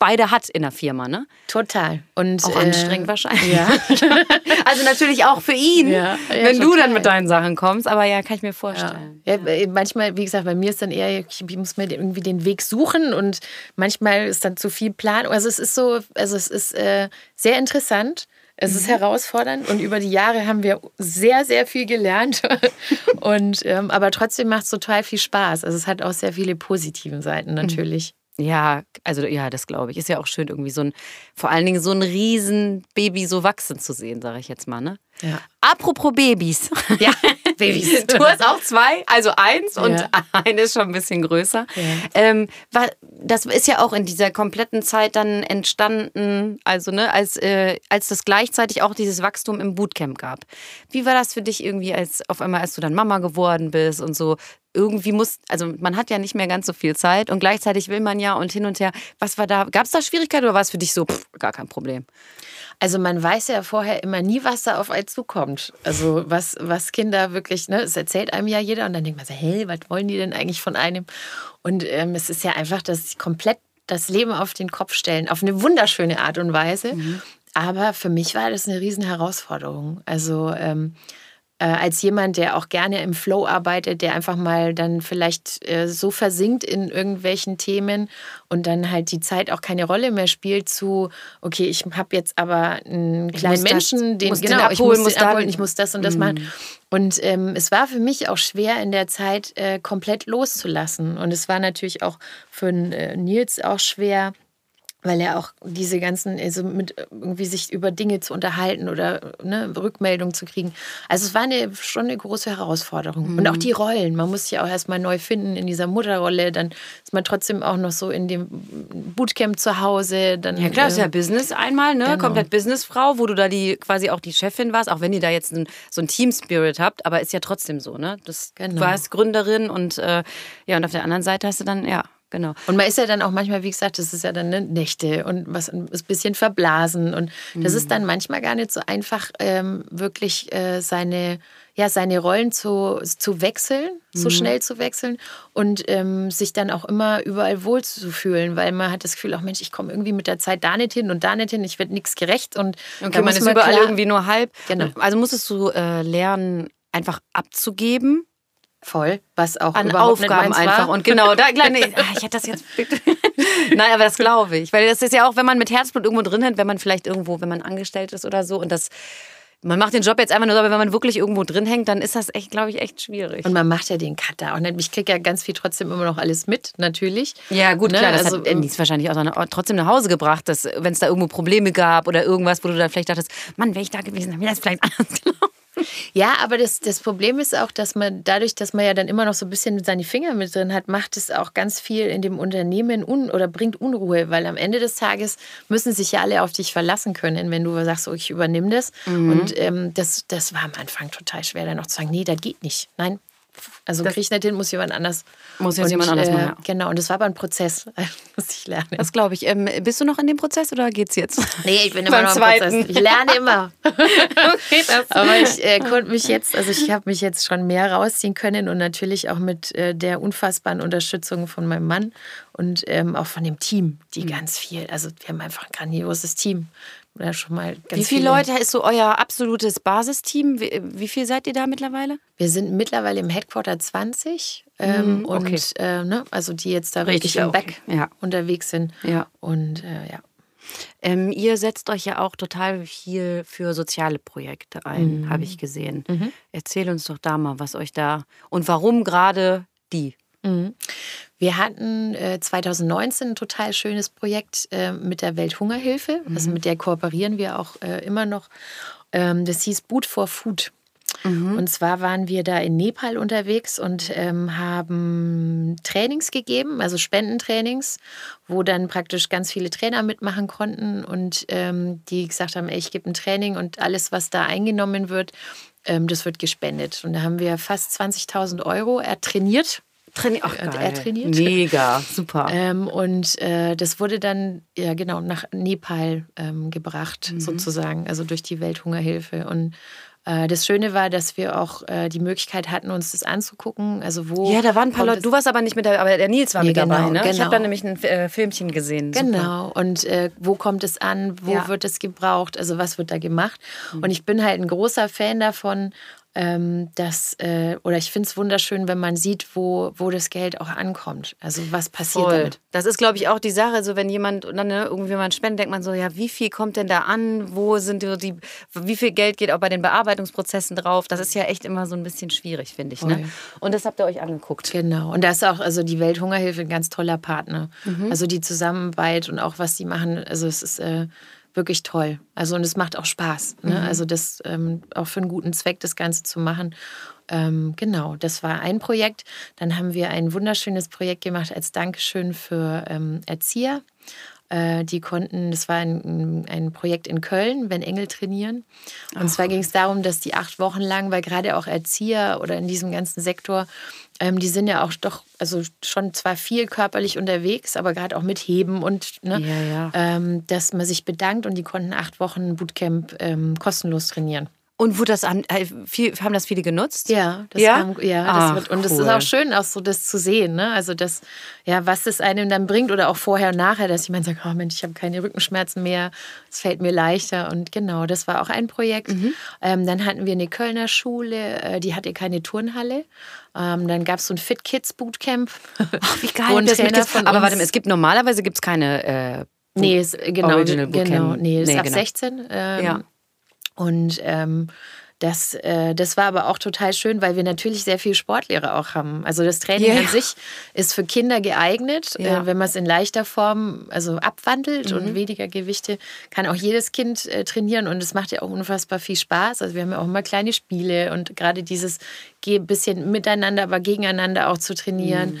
beide hat in der Firma, ne? Total. Und auch anstrengend äh, wahrscheinlich. Ja. also natürlich auch für ihn, ja, ja, wenn total. du dann mit deinen Sachen kommst. Aber ja, kann ich mir vorstellen. Äh, manchmal, wie gesagt, bei mir ist dann eher, ich muss mir irgendwie den Weg suchen und manchmal ist dann zu viel Plan. Also es ist so, also es ist äh, sehr interessant. Es ist mhm. herausfordernd und über die Jahre haben wir sehr, sehr viel gelernt. und, ähm, aber trotzdem macht es total viel Spaß. Also es hat auch sehr viele positive Seiten mhm. natürlich. Ja, also ja, das glaube ich. Ist ja auch schön, irgendwie so ein, vor allen Dingen so ein Riesenbaby so wachsen zu sehen, sage ich jetzt mal, ne? Ja. Apropos Babys. Ja, Babys. Du hast auch zwei, also eins und ja. eine ist schon ein bisschen größer. Ja. Ähm, das ist ja auch in dieser kompletten Zeit dann entstanden, also ne, als, äh, als das gleichzeitig auch dieses Wachstum im Bootcamp gab. Wie war das für dich irgendwie, als auf einmal, als du dann Mama geworden bist und so irgendwie muss, also man hat ja nicht mehr ganz so viel Zeit und gleichzeitig will man ja und hin und her. Was war da? Gab es da Schwierigkeiten oder war es für dich so pff, gar kein Problem? Also man weiß ja vorher immer nie, was da auf einen zukommt. Also was, was Kinder wirklich, ne, das erzählt einem ja jeder und dann denkt man so, hey, was wollen die denn eigentlich von einem? Und ähm, es ist ja einfach, dass sie komplett das Leben auf den Kopf stellen, auf eine wunderschöne Art und Weise. Mhm. Aber für mich war das eine riesen Herausforderung. Also ähm, äh, als jemand, der auch gerne im Flow arbeitet, der einfach mal dann vielleicht äh, so versinkt in irgendwelchen Themen und dann halt die Zeit auch keine Rolle mehr spielt zu, okay, ich habe jetzt aber einen kleinen Menschen, das, den, muss genau, den abholen, ich muss den abholen, ich muss das und das mm. machen. Und ähm, es war für mich auch schwer in der Zeit äh, komplett loszulassen. Und es war natürlich auch für äh, Nils auch schwer, weil er auch diese ganzen, also mit irgendwie sich über Dinge zu unterhalten oder ne, Rückmeldungen zu kriegen. Also es war eine, schon eine große Herausforderung. Mhm. Und auch die Rollen. Man muss sich auch erstmal neu finden in dieser Mutterrolle. Dann ist man trotzdem auch noch so in dem Bootcamp zu Hause. Dann, ja klar, äh, ist ja Business einmal, ne? Genau. Komplett Businessfrau, wo du da die quasi auch die Chefin warst, auch wenn ihr da jetzt ein, so ein Team-Spirit habt, aber ist ja trotzdem so, ne? Das, genau. Du warst Gründerin und äh, ja, und auf der anderen Seite hast du dann, ja, genau. Und man ist ja dann auch manchmal, wie gesagt, das ist ja dann ne, Nächte und was ein bisschen verblasen. Und das mhm. ist dann manchmal gar nicht so einfach, ähm, wirklich äh, seine, ja, seine Rollen zu, zu wechseln, mhm. so schnell zu wechseln und ähm, sich dann auch immer überall wohlzufühlen, weil man hat das Gefühl, auch Mensch, ich komme irgendwie mit der Zeit da nicht hin und da nicht hin, ich werde nichts gerecht. Und okay, man ist überall klar, irgendwie nur halb. Genau. Also musstest du äh, lernen, einfach abzugeben Voll, was auch an Aufgaben einfach. War. Und genau, da kleine, ah, ich hätte das jetzt. Nein, aber das glaube ich. Weil das ist ja auch, wenn man mit Herzblut irgendwo drin hat, wenn man vielleicht irgendwo, wenn man angestellt ist oder so und das. Man macht den Job jetzt einfach nur, aber wenn man wirklich irgendwo drin hängt, dann ist das echt, glaube ich, echt schwierig. Und man macht ja den Cutter auch nicht. Ich kriege ja ganz viel trotzdem immer noch alles mit, natürlich. Ja, gut, ne? klar. Das also, hat Nies wahrscheinlich auch trotzdem nach Hause gebracht, dass wenn es da irgendwo Probleme gab oder irgendwas, wo du dann vielleicht dachtest, Mann, wäre ich da gewesen, dann wäre das vielleicht anders gelaufen. Ja, aber das, das Problem ist auch, dass man dadurch, dass man ja dann immer noch so ein bisschen seine Finger mit drin hat, macht es auch ganz viel in dem Unternehmen un oder bringt Unruhe, weil am Ende des Tages müssen sich ja alle auf dich verlassen können, wenn du sagst, oh, ich übernehme das. Mhm. Und ähm, das, das war am Anfang total schwer, dann noch zu sagen, nee, das geht nicht. Nein, also kriege ich nicht hin, muss jemand anders. Muss jetzt und, jemand anders machen. Ja. Genau, und das war aber ein Prozess, muss ich lernen. Das glaube ich. Ähm, bist du noch in dem Prozess oder geht's jetzt? Nee, ich bin immer noch im zweiten. Prozess. Ich lerne immer. okay, das aber ich äh, konnte mich jetzt, also ich habe mich jetzt schon mehr rausziehen können und natürlich auch mit äh, der unfassbaren Unterstützung von meinem Mann und ähm, auch von dem Team, die mhm. ganz viel, also wir haben einfach ein grandioses Team oder schon mal ganz Wie viele, viele Leute ist so euer absolutes Basisteam? Wie, wie viel seid ihr da mittlerweile? Wir sind mittlerweile im Headquarter 20 ähm, mhm, okay. und äh, ne, also die jetzt da richtig, im Back ja. unterwegs sind. Ja. Und äh, ja. Ähm, ihr setzt euch ja auch total viel für soziale Projekte ein, mhm. habe ich gesehen. Mhm. Erzähl uns doch da mal, was euch da und warum gerade die. Mhm. Wir hatten äh, 2019 ein total schönes Projekt äh, mit der Welthungerhilfe. Also mhm. Also mit der kooperieren wir auch äh, immer noch. Ähm, das hieß Boot for Food. Mhm. Und zwar waren wir da in Nepal unterwegs und ähm, haben Trainings gegeben, also Spendentrainings, wo dann praktisch ganz viele Trainer mitmachen konnten und ähm, die gesagt haben, ey, ich gebe ein Training und alles, was da eingenommen wird, ähm, das wird gespendet. Und da haben wir fast 20.000 Euro trainiert Traini Ach, geil. er trainiert. Mega, super. Ähm, und äh, das wurde dann, ja genau, nach Nepal ähm, gebracht, mhm. sozusagen, also durch die Welthungerhilfe. Und äh, das Schöne war, dass wir auch äh, die Möglichkeit hatten, uns das anzugucken. Also wo ja, da waren ein paar Leute. Du warst aber nicht mit dabei, aber der Nils war ja, mit genau, dabei. Ne? Genau. Ich habe da nämlich ein äh, Filmchen gesehen. Genau. Super. Und äh, wo kommt es an? Wo ja. wird es gebraucht? Also was wird da gemacht? Mhm. Und ich bin halt ein großer Fan davon, ähm, dass, äh, oder ich finde es wunderschön, wenn man sieht, wo, wo das Geld auch ankommt. Also was passiert Voll. damit. Das ist, glaube ich, auch die Sache, so wenn jemand, dann ne, irgendwie man spendet, denkt man so, ja, wie viel kommt denn da an? Wo sind die, wie viel Geld geht auch bei den Bearbeitungsprozessen drauf? Das ist ja echt immer so ein bisschen schwierig, finde ich. Ne? Und das habt ihr euch angeguckt. Genau. Und da ist auch, also die Welthungerhilfe ein ganz toller Partner. Mhm. Also die Zusammenarbeit und auch was sie machen, also es ist äh, wirklich toll. Also und es macht auch Spaß. Ne? Mhm. Also das ähm, auch für einen guten Zweck das Ganze zu machen. Ähm, genau, das war ein Projekt. Dann haben wir ein wunderschönes Projekt gemacht als Dankeschön für ähm, Erzieher. Äh, die konnten, das war ein, ein Projekt in Köln, wenn Engel trainieren. Und Ach. zwar ging es darum, dass die acht Wochen lang, weil gerade auch Erzieher oder in diesem ganzen Sektor, ähm, die sind ja auch doch, also schon zwar viel körperlich unterwegs, aber gerade auch mit Heben und, ne, ja, ja. Ähm, dass man sich bedankt und die konnten acht Wochen Bootcamp ähm, kostenlos trainieren. Und wurde das an, äh, haben das viele genutzt? Ja, das ja, kam, ja Ach, das wird, und es cool. ist auch schön, auch so das zu sehen, ne? Also das, ja, was es einem dann bringt oder auch vorher und nachher, dass jemand sagt, oh Mensch, ich habe keine Rückenschmerzen mehr, es fällt mir leichter. Und genau, das war auch ein Projekt. Mhm. Ähm, dann hatten wir eine Kölner Schule, äh, die hatte keine Turnhalle. Ähm, dann gab es so ein Fit Kids Bootcamp. Ach, wie geil. das mit von Aber warte mal, es gibt normalerweise gibt es keine äh, Nee, es, genau, genau, nee, es nee, ab genau. 16. Ähm, ja. Und ähm, das, äh, das war aber auch total schön, weil wir natürlich sehr viele Sportlehrer auch haben. Also das Training yeah. an sich ist für Kinder geeignet, ja. äh, wenn man es in leichter Form also abwandelt mhm. und weniger Gewichte, kann auch jedes Kind äh, trainieren und es macht ja auch unfassbar viel Spaß. Also wir haben ja auch immer kleine Spiele und gerade dieses bisschen miteinander, aber gegeneinander auch zu trainieren. Mhm.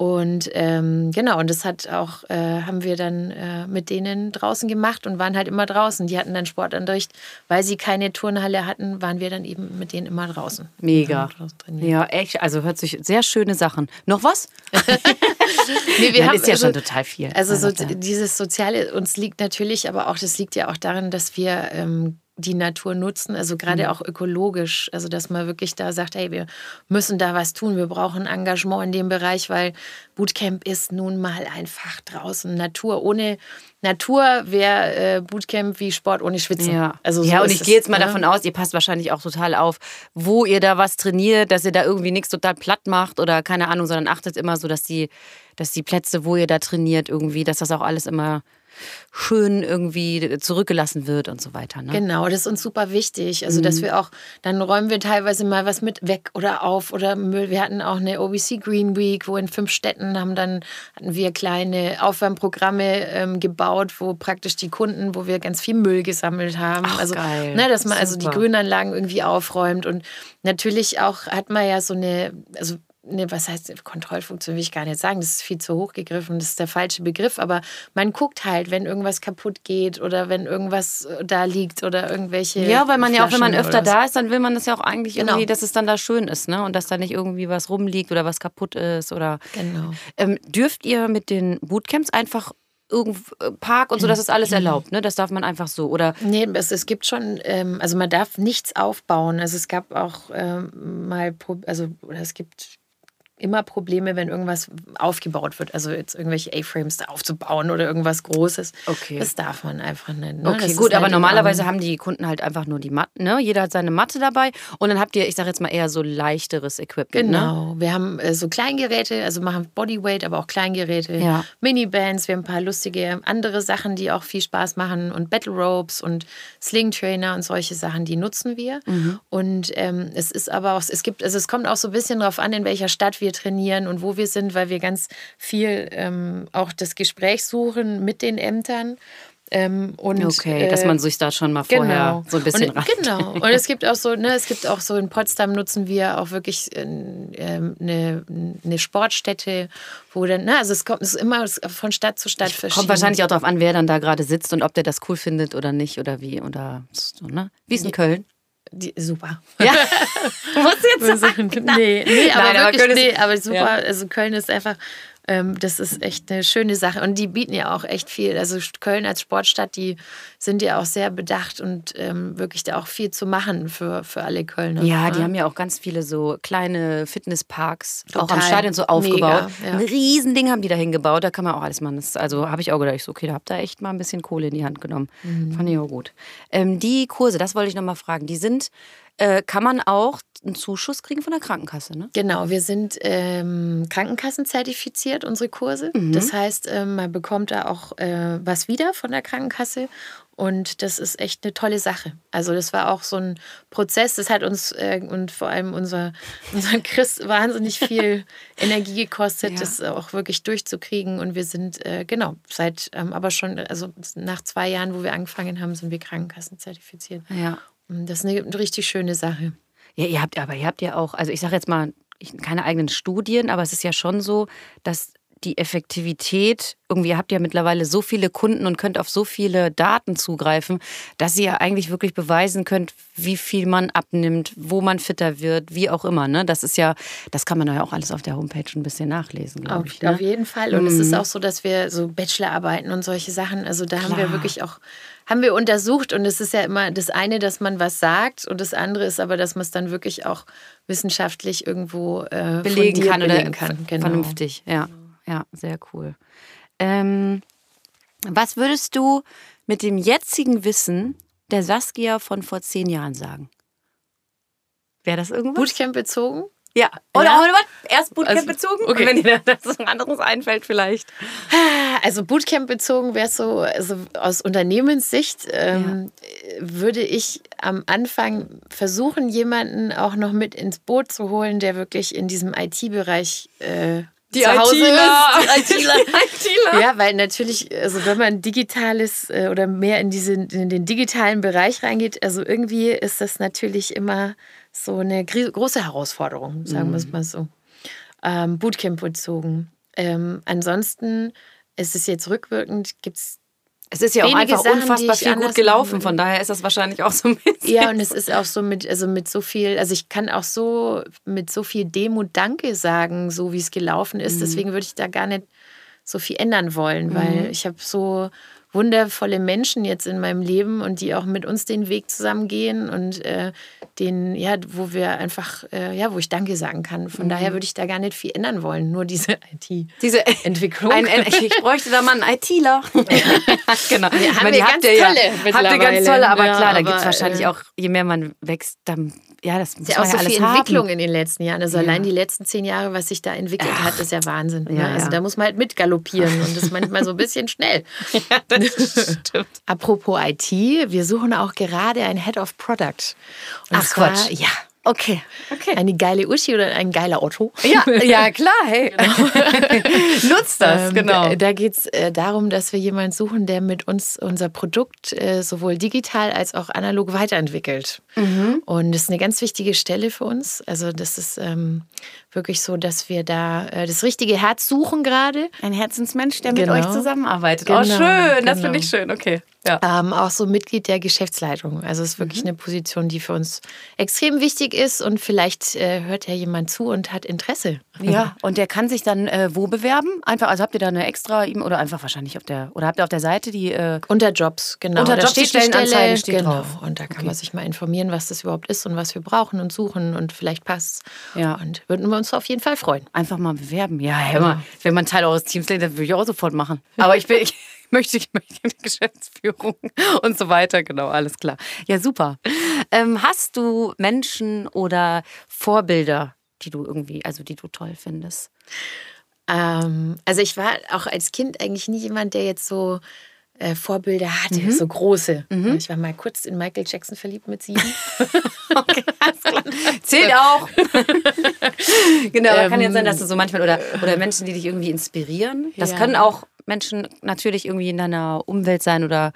Und ähm, genau, und das hat auch, äh, haben wir dann äh, mit denen draußen gemacht und waren halt immer draußen. Die hatten dann Sportunterricht, weil sie keine Turnhalle hatten, waren wir dann eben mit denen immer draußen. Mega. Ja, echt. Also hört sich sehr schöne Sachen. Noch was? nee, wir Nein, haben, ist ja also, schon total viel. Also so, dieses Soziale, uns liegt natürlich, aber auch, das liegt ja auch daran, dass wir ähm, die Natur nutzen, also gerade mhm. auch ökologisch, also dass man wirklich da sagt, hey, wir müssen da was tun, wir brauchen Engagement in dem Bereich, weil Bootcamp ist nun mal einfach draußen Natur. Ohne Natur wäre äh, Bootcamp wie Sport ohne Schwitzen. Ja, also so ja und ich gehe jetzt mal ne? davon aus, ihr passt wahrscheinlich auch total auf, wo ihr da was trainiert, dass ihr da irgendwie nichts total platt macht oder keine Ahnung, sondern achtet immer so, dass die, dass die Plätze, wo ihr da trainiert, irgendwie, dass das auch alles immer schön irgendwie zurückgelassen wird und so weiter. Ne? Genau, das ist uns super wichtig. Also, mhm. dass wir auch, dann räumen wir teilweise mal was mit weg oder auf oder Müll. Wir hatten auch eine OBC Green Week, wo in fünf Städten haben dann, hatten wir kleine Aufwärmprogramme ähm, gebaut, wo praktisch die Kunden, wo wir ganz viel Müll gesammelt haben. Ach, also, geil. Ne, dass man super. also die Grünanlagen irgendwie aufräumt und natürlich auch hat man ja so eine, also ne, was heißt Kontrollfunktion, will ich gar nicht sagen, das ist viel zu hoch gegriffen, das ist der falsche Begriff, aber man guckt halt, wenn irgendwas kaputt geht oder wenn irgendwas äh, da liegt oder irgendwelche. Ja, weil man Flaschen ja auch, wenn man öfter da ist, dann will man das ja auch eigentlich genau. irgendwie, dass es dann da schön ist, ne? Und dass da nicht irgendwie was rumliegt oder was kaputt ist oder. Genau. Ähm, dürft ihr mit den Bootcamps einfach irgendwo äh, Park und so, das ist alles erlaubt, ne? Das darf man einfach so, oder? Nee, es, es gibt schon, ähm, also man darf nichts aufbauen. Also es gab auch ähm, mal, also oder es gibt immer Probleme, wenn irgendwas aufgebaut wird. Also jetzt irgendwelche A-Frames da aufzubauen oder irgendwas Großes. Okay. Das darf man einfach nicht. Ne? Okay, das gut, aber halt normalerweise haben die Kunden halt einfach nur die Matte, ne? Jeder hat seine Matte dabei und dann habt ihr, ich sag jetzt mal, eher so leichteres Equipment. Ne? Genau. Ne? Wir haben äh, so Kleingeräte, also machen Bodyweight, aber auch Kleingeräte, ja. Minibands, wir haben ein paar lustige andere Sachen, die auch viel Spaß machen und Battle Ropes und Sling Trainer und solche Sachen, die nutzen wir. Mhm. Und ähm, es ist aber auch, es gibt, also es kommt auch so ein bisschen darauf an, in welcher Stadt wir wir trainieren und wo wir sind, weil wir ganz viel ähm, auch das Gespräch suchen mit den Ämtern. Ähm, und, okay, dass man äh, sich da schon mal vorher genau. so ein bisschen und, Genau. Und es gibt auch so, ne, es gibt auch so in Potsdam nutzen wir auch wirklich äh, eine, eine Sportstätte, wo dann, ne, also es kommt es ist immer von Stadt zu Stadt verschieden. Kommt wahrscheinlich auch darauf an, wer dann da gerade sitzt und ob der das cool findet oder nicht oder wie oder so, ne? Wie ist in Köln? Die, super. Ja. Muss jetzt sagen. Nee, nee, aber Nein, wirklich, aber nee, aber super. Ja. Also Köln ist einfach das ist echt eine schöne Sache. Und die bieten ja auch echt viel. Also Köln als Sportstadt, die sind ja auch sehr bedacht und ähm, wirklich da auch viel zu machen für, für alle Kölner. Ja, die haben ja auch ganz viele so kleine Fitnessparks, Total. auch am Stadion so aufgebaut. Mega, ja. Ein Riesending haben die da hingebaut, da kann man auch alles machen. Das, also habe ich auch gedacht, ich so, okay, da habt ihr echt mal ein bisschen Kohle in die Hand genommen. Mhm. Fand ich auch gut. Ähm, die Kurse, das wollte ich nochmal fragen, die sind äh, kann man auch einen Zuschuss kriegen von der Krankenkasse, ne? Genau, wir sind ähm, Krankenkassenzertifiziert, unsere Kurse. Mhm. Das heißt, äh, man bekommt da auch äh, was wieder von der Krankenkasse. Und das ist echt eine tolle Sache. Also das war auch so ein Prozess, das hat uns äh, und vor allem unser, unser Chris wahnsinnig viel Energie gekostet, ja. das auch wirklich durchzukriegen. Und wir sind, äh, genau, seit ähm, aber schon, also nach zwei Jahren, wo wir angefangen haben, sind wir Krankenkassenzertifiziert. Ja. Das ist eine richtig schöne Sache. Ja, ihr habt, aber ihr habt ja auch, also ich sage jetzt mal, keine eigenen Studien, aber es ist ja schon so, dass die Effektivität, irgendwie habt ihr mittlerweile so viele Kunden und könnt auf so viele Daten zugreifen, dass ihr ja eigentlich wirklich beweisen könnt, wie viel man abnimmt, wo man fitter wird, wie auch immer. Ne? Das ist ja, das kann man ja auch alles auf der Homepage ein bisschen nachlesen, glaube ich. Ne? Auf jeden Fall. Und mhm. es ist auch so, dass wir so Bachelorarbeiten und solche Sachen, also da Klar. haben wir wirklich auch haben wir untersucht und es ist ja immer das eine, dass man was sagt und das andere ist aber, dass man es dann wirklich auch wissenschaftlich irgendwo äh, belegen kann belegen oder kann. Genau. vernünftig. Ja, ja, sehr cool. Ähm, was würdest du mit dem jetzigen Wissen der Saskia von vor zehn Jahren sagen? Wäre das irgendwas? Bootcamp bezogen? Ja. Oder, ja. oder was? Erst Bootcamp also, bezogen? Okay. wenn dir da was anderes einfällt vielleicht. Also Bootcamp bezogen wäre so, also aus Unternehmenssicht ähm, ja. würde ich am Anfang versuchen, jemanden auch noch mit ins Boot zu holen, der wirklich in diesem IT-Bereich äh, die zu Hause ist. ITler. Ja, weil natürlich, also wenn man digitales äh, oder mehr in, diese, in den digitalen Bereich reingeht, also irgendwie ist das natürlich immer so eine große Herausforderung, sagen wir es mhm. mal so. Ähm, Bootcamp bezogen. Ähm, ansonsten ist es jetzt rückwirkend, gibt es es ist ja auch einfach Sachen, unfassbar viel gut gelaufen, von daher ist das wahrscheinlich auch so ein bisschen. Ja, und es ist auch so mit, also mit so viel, also ich kann auch so mit so viel Demut Danke sagen, so wie es gelaufen ist. Mhm. Deswegen würde ich da gar nicht so viel ändern wollen, mhm. weil ich habe so wundervolle Menschen jetzt in meinem Leben und die auch mit uns den Weg zusammengehen und äh, den, ja, wo wir einfach, äh, ja, wo ich Danke sagen kann. Von mhm. daher würde ich da gar nicht viel ändern wollen, nur diese IT-Entwicklung. Diese, ich bräuchte da mal einen ITler. genau. Ja, haben wir ganz tolle ja, Habt ihr ganz tolle, aber ja, klar, da gibt es wahrscheinlich äh, auch, je mehr man wächst, dann, ja, das muss ja auch so ja viel Entwicklung in den letzten Jahren. Also allein die letzten zehn Jahre, was sich da entwickelt Ach. hat, ist ja Wahnsinn. Ne? Also da muss man halt mitgaloppieren und das ist manchmal so ein bisschen schnell. ja, Stimmt. Apropos IT, wir suchen auch gerade ein Head of Product. Und Ach zwar, Quatsch. Ja. Okay. okay. Eine geile Uschi oder ein geiler Otto? Ja, ja klar, hey. Genau. Nutzt das, ähm, genau. Da, da geht es äh, darum, dass wir jemanden suchen, der mit uns unser Produkt äh, sowohl digital als auch analog weiterentwickelt. Mhm. Und das ist eine ganz wichtige Stelle für uns. Also das ist ähm, wirklich so, dass wir da äh, das richtige Herz suchen gerade. Ein Herzensmensch, der genau. mit euch zusammenarbeitet. Oh, genau. Oh, schön, das finde ich genau. schön, okay. Ja. Ähm, auch so Mitglied der Geschäftsleitung. Also es ist wirklich mhm. eine Position, die für uns extrem wichtig ist und vielleicht äh, hört ja jemand zu und hat Interesse. Ja, und der kann sich dann äh, wo bewerben? Einfach, also habt ihr da eine extra e oder einfach wahrscheinlich auf der oder habt ihr auf der Seite die äh unter Jobs genau. Unter Jobs steht die Stellenanzeige steht genau. drauf. Und da kann okay. man sich mal informieren, was das überhaupt ist und was wir brauchen und suchen und vielleicht passt. Ja. Und würden wir uns auf jeden Fall freuen. Einfach mal bewerben. Ja, hör mal, wenn man Teil eures Teams lädt, dann würde ich auch sofort machen. Aber ich ich möchte ich möchte die Geschäftsführung und so weiter. Genau, alles klar. Ja, super. Ähm, hast du Menschen oder Vorbilder, die du irgendwie, also die du toll findest? Ähm, also ich war auch als Kind eigentlich nie jemand, der jetzt so äh, Vorbilder hatte, mhm. so große. Mhm. Ich war mal kurz in Michael Jackson verliebt mit sieben. okay, alles klar. Zählt auch. genau, ähm, kann ja sein, dass du so manchmal oder, oder Menschen, die dich irgendwie inspirieren. Das ja. können auch Menschen natürlich irgendwie in deiner Umwelt sein oder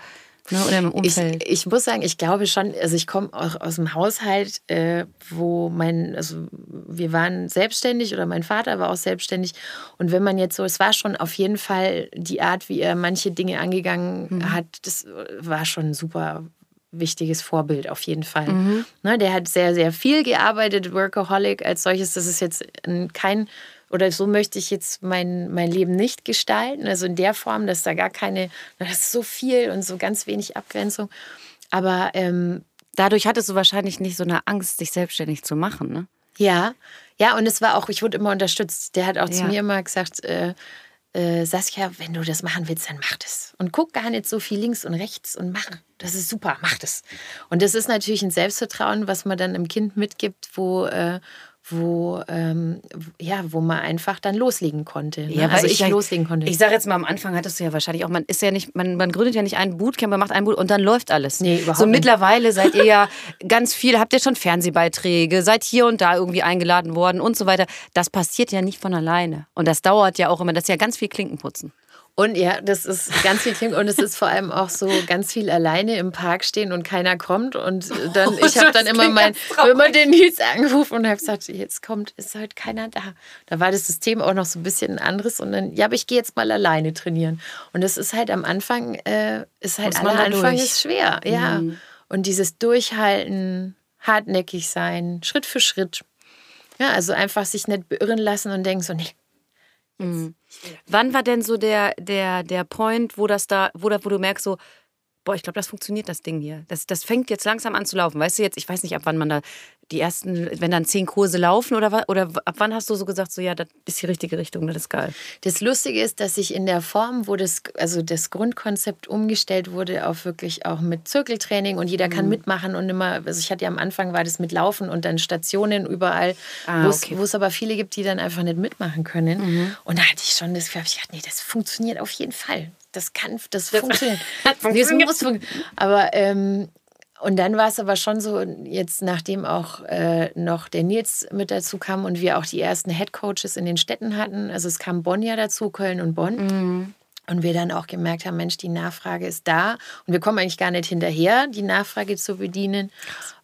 Ne, oder im Umfeld? Ich, ich, muss sagen, ich glaube schon, also ich komme auch aus einem Haushalt, äh, wo mein, also wir waren selbstständig oder mein Vater war auch selbstständig. Und wenn man jetzt so, es war schon auf jeden Fall die Art, wie er manche Dinge angegangen mhm. hat, das war schon ein super wichtiges Vorbild auf jeden Fall. Mhm. Ne, der hat sehr, sehr viel gearbeitet, Workaholic als solches. Das ist jetzt kein oder so möchte ich jetzt mein, mein Leben nicht gestalten. Also in der Form, dass da gar keine, das ist so viel und so ganz wenig Abgrenzung. Aber ähm, dadurch hattest du wahrscheinlich nicht so eine Angst, dich selbstständig zu machen, ne? Ja, ja, und es war auch, ich wurde immer unterstützt. Der hat auch ja. zu mir immer gesagt, äh, äh, Saskia, wenn du das machen willst, dann mach das. Und guck gar nicht so viel links und rechts und mach. Das ist super, mach das. Und das ist natürlich ein Selbstvertrauen, was man dann einem Kind mitgibt, wo, äh, wo, ähm, ja, wo man einfach dann loslegen konnte. Ne? Ja, also ich, ich loslegen konnte. Ich sage jetzt mal, am Anfang hattest du ja wahrscheinlich auch, man ist ja nicht, man, man gründet ja nicht ein Bootcamp, man macht ein Boot und dann läuft alles. Nee, überhaupt so nicht. mittlerweile seid ihr ja ganz viel, habt ihr schon Fernsehbeiträge, seid hier und da irgendwie eingeladen worden und so weiter. Das passiert ja nicht von alleine. Und das dauert ja auch immer, das ist ja ganz viel Klinkenputzen. Und ja, das ist ganz viel Klingt und es ist vor allem auch so ganz viel alleine im Park stehen und keiner kommt. Und dann, ich habe dann immer mein, immer den Nils angerufen und habe gesagt, jetzt kommt, ist halt keiner da. Da war das System auch noch so ein bisschen anderes und dann, ja, aber ich gehe jetzt mal alleine trainieren. Und das ist halt am Anfang, äh, ist halt aller Anfang ist schwer, ja. Mhm. Und dieses Durchhalten, hartnäckig sein, Schritt für Schritt. Ja, also einfach sich nicht beirren lassen und denken so, nee, Mhm. Wann war denn so der, der, der Point, wo das da, wo, da, wo du merkst, so, boah, ich glaube, das funktioniert, das Ding hier. Das, das fängt jetzt langsam an zu laufen. Weißt du jetzt, ich weiß nicht, ab wann man da die ersten, wenn dann zehn Kurse laufen oder, oder ab wann hast du so gesagt, so ja, das ist die richtige Richtung, das ist geil. Das Lustige ist, dass ich in der Form, wo das, also das Grundkonzept umgestellt wurde, auf wirklich auch mit Zirkeltraining und jeder kann mhm. mitmachen und immer, also ich hatte ja am Anfang war das mit Laufen und dann Stationen überall, ah, okay. wo es aber viele gibt, die dann einfach nicht mitmachen können. Mhm. Und da hatte ich schon das Gefühl, ich dachte, nee, das funktioniert auf jeden Fall das kann, das, das funktioniert. funktioniert. muss funktionieren. Aber ähm, und dann war es aber schon so, jetzt nachdem auch äh, noch der Nils mit dazu kam und wir auch die ersten Head Coaches in den Städten hatten, also es kam Bonn ja dazu, Köln und Bonn. Mhm. Und wir dann auch gemerkt haben, Mensch, die Nachfrage ist da und wir kommen eigentlich gar nicht hinterher, die Nachfrage zu bedienen.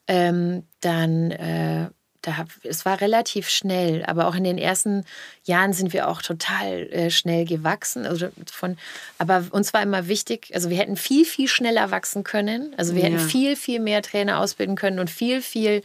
Ähm, dann äh, da, es war relativ schnell, aber auch in den ersten Jahren sind wir auch total äh, schnell gewachsen. Also von, aber uns war immer wichtig, also wir hätten viel, viel schneller wachsen können. Also wir ja. hätten viel, viel mehr Trainer ausbilden können und viel, viel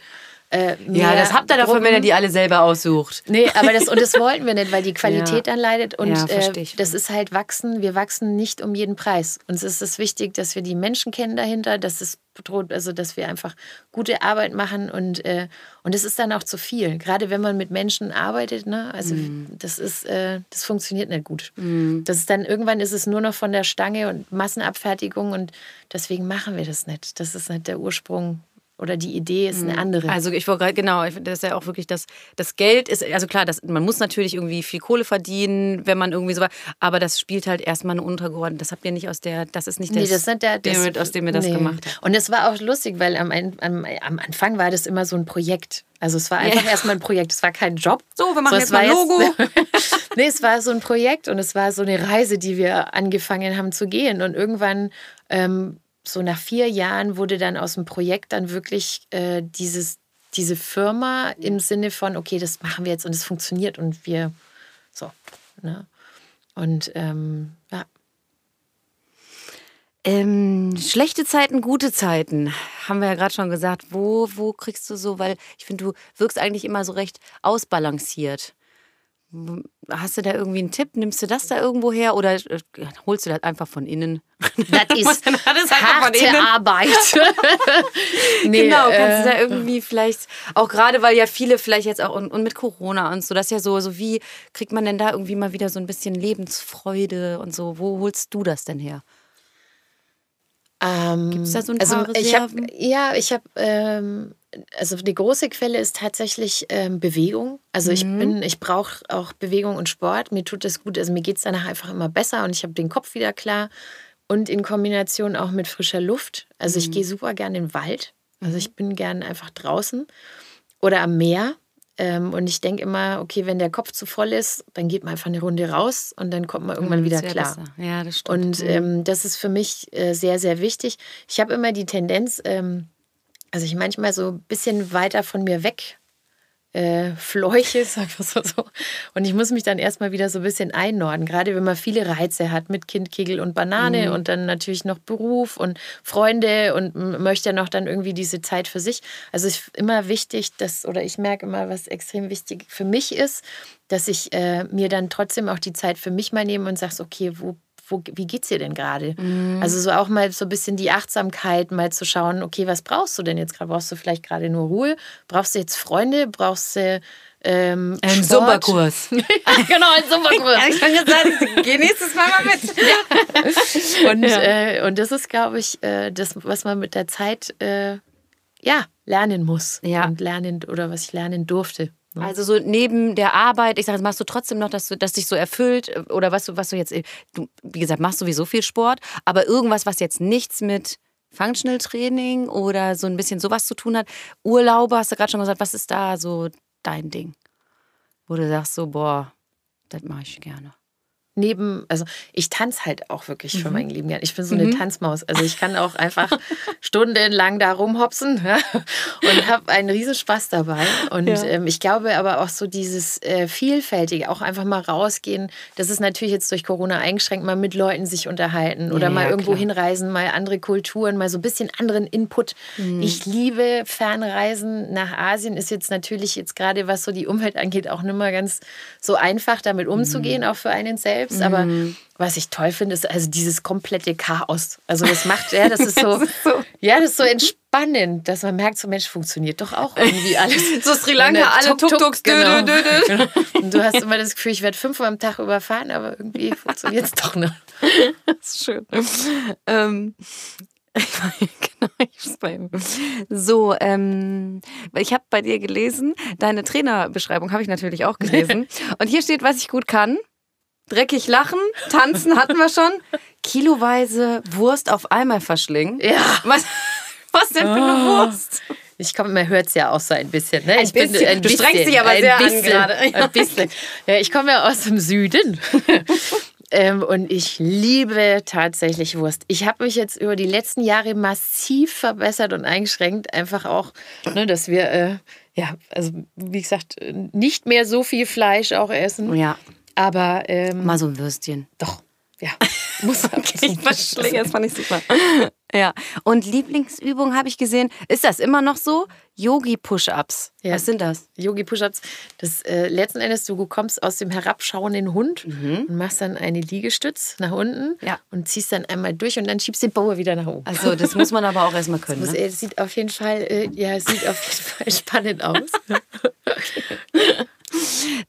äh, ja, das habt ihr davon, wenn ihr die alle selber aussucht. Nee, aber das, und das wollten wir nicht, weil die Qualität ja. dann leidet. Und ja, äh, das ist halt wachsen. Wir wachsen nicht um jeden Preis. Uns ist es wichtig, dass wir die Menschen kennen dahinter, dass es bedroht, also dass wir einfach gute Arbeit machen und äh, und es ist dann auch zu viel. Gerade wenn man mit Menschen arbeitet, ne? Also mm. das ist, äh, das funktioniert nicht gut. Mm. Das ist dann irgendwann ist es nur noch von der Stange und Massenabfertigung und deswegen machen wir das nicht. Das ist nicht der Ursprung oder die Idee ist eine mhm. andere. Also ich wollte genau, das ist ja auch wirklich das, das Geld ist, also klar, das, man muss natürlich irgendwie viel Kohle verdienen, wenn man irgendwie so war, aber das spielt halt erstmal eine untergeordnete, das habt ihr nicht aus der, das ist nicht nee, das nicht der, das, aus dem ihr das nee. gemacht habt. Und es war auch lustig, weil am, am, am Anfang war das immer so ein Projekt. Also es war einfach yeah. erstmal ein Projekt, es war kein Job. So, wir machen so, jetzt mal ein Logo. nee, es war so ein Projekt und es war so eine Reise, die wir angefangen haben zu gehen und irgendwann ähm, so nach vier Jahren wurde dann aus dem Projekt dann wirklich äh, dieses, diese Firma im Sinne von, okay, das machen wir jetzt und es funktioniert und wir so. Ne? Und ähm, ja. Ähm, schlechte Zeiten, gute Zeiten, haben wir ja gerade schon gesagt. Wo, wo kriegst du so, weil ich finde, du wirkst eigentlich immer so recht ausbalanciert. Hast du da irgendwie einen Tipp? Nimmst du das da irgendwo her oder äh, holst du das einfach von innen? Das ist, das harte Arbeit. nee, genau, kannst du da äh, irgendwie vielleicht, auch gerade weil ja viele vielleicht jetzt auch und, und, mit Corona und so, das ist ja so, so, wie kriegt man denn da irgendwie mal wieder so ein bisschen Lebensfreude und so? Wo holst du das denn her? Ähm, Gibt es da so ein also paar ich hab, Ja, ich habe ähm, also die große Quelle ist tatsächlich ähm, Bewegung. Also ich mhm. bin, ich brauche auch Bewegung und Sport. Mir tut das gut. Also mir geht es danach einfach immer besser und ich habe den Kopf wieder klar. Und in Kombination auch mit frischer Luft. Also mhm. ich gehe super gerne in den Wald. Also mhm. ich bin gerne einfach draußen oder am Meer. Ähm, und ich denke immer, okay, wenn der Kopf zu voll ist, dann geht man einfach eine Runde raus und dann kommt man irgendwann wieder klar. Besser. Ja, das stimmt. Und mhm. ähm, das ist für mich äh, sehr, sehr wichtig. Ich habe immer die Tendenz, ähm, also ich manchmal so ein bisschen weiter von mir weg äh, fleuche, sag ich so, so. Und ich muss mich dann erstmal wieder so ein bisschen einnorden, gerade wenn man viele Reize hat mit Kind, Kegel und Banane mhm. und dann natürlich noch Beruf und Freunde und möchte noch dann irgendwie diese Zeit für sich. Also es ist immer wichtig, dass, oder ich merke immer, was extrem wichtig für mich ist, dass ich äh, mir dann trotzdem auch die Zeit für mich mal nehme und sage, okay, wo wo, wie geht's dir denn gerade? Mhm. Also so auch mal so ein bisschen die Achtsamkeit, mal zu schauen, okay, was brauchst du denn jetzt gerade? Brauchst du vielleicht gerade nur Ruhe? Brauchst du jetzt Freunde? Brauchst du ähm, ein Sommerkurs. genau, ein Sommerkurs. ich kann gesagt, geh nächstes Mal mal mit. ja. Und, ja. Äh, und das ist, glaube ich, äh, das, was man mit der Zeit äh, ja, lernen muss. Ja. Und lernen oder was ich lernen durfte. Ne? Also so neben der Arbeit, ich sage, machst du trotzdem noch, dass du, dass dich so erfüllt äh, oder was du, was du jetzt, du, wie gesagt, machst sowieso viel Sport, aber irgendwas, was jetzt nichts mit Functional Training oder so ein bisschen sowas zu tun hat. Urlaube, hast du gerade schon gesagt, was ist da so dein Ding? Wo du sagst so, boah, das mache ich gerne. Neben, also ich tanze halt auch wirklich mhm. für mein Leben gern. Ich bin so eine mhm. Tanzmaus. Also ich kann auch einfach stundenlang da rumhopsen ja, und habe einen riesen Spaß dabei. Und ja. ähm, ich glaube aber auch so dieses äh, Vielfältige, auch einfach mal rausgehen. Das ist natürlich jetzt durch Corona eingeschränkt, mal mit Leuten sich unterhalten oder ja, mal irgendwo klar. hinreisen, mal andere Kulturen, mal so ein bisschen anderen Input. Mhm. Ich liebe Fernreisen nach Asien. Ist jetzt natürlich jetzt gerade, was so die Umwelt angeht, auch nicht mehr ganz so einfach damit umzugehen, mhm. auch für einen selbst selbst, aber mhm. was ich toll finde, ist also dieses komplette Chaos. Also das macht, ja, das ist so, so, ja, das ist so entspannend, dass man merkt, so Mensch, funktioniert doch auch irgendwie alles. so Sri Lanka, alle Tuk-Tuks, genau. Dö, dö, dö. Und du hast immer das Gefühl, ich werde fünfmal am Tag überfahren, aber irgendwie funktioniert es doch nicht. Das ist schön. Ähm, genau, so, ähm, ich habe bei dir gelesen, deine Trainerbeschreibung habe ich natürlich auch gelesen. Und hier steht, was ich gut kann. Dreckig lachen, tanzen hatten wir schon. Kiloweise Wurst auf einmal verschlingen. Ja. Was, was denn für eine oh. Wurst? Ich komme, man hört es ja auch so ein bisschen. Ne? Ein ich bisschen. Bin ein du strengst dich aber sehr bisschen, an gerade. Ein bisschen. Ja, ich komme ja aus dem Süden. ähm, und ich liebe tatsächlich Wurst. Ich habe mich jetzt über die letzten Jahre massiv verbessert und eingeschränkt. Einfach auch, ne, dass wir, äh, ja, also wie gesagt, nicht mehr so viel Fleisch auch essen. Ja. Aber ähm, mal so ein Würstchen. Doch, ja. Muss okay, ich verschlinge, das fand ich super. Ja. Und Lieblingsübung habe ich gesehen. Ist das immer noch so? Yogi-Push-Ups. Ja. Was sind das? Yogi-Push-Ups. Das äh, letzten Endes, du kommst aus dem herabschauenden Hund mhm. und machst dann eine Liegestütz nach unten ja. und ziehst dann einmal durch und dann schiebst den Bauer wieder nach oben. Also das muss man aber auch erstmal können. Das, muss, ne? sieht auf jeden Fall, äh, ja, sieht auf jeden Fall spannend aus.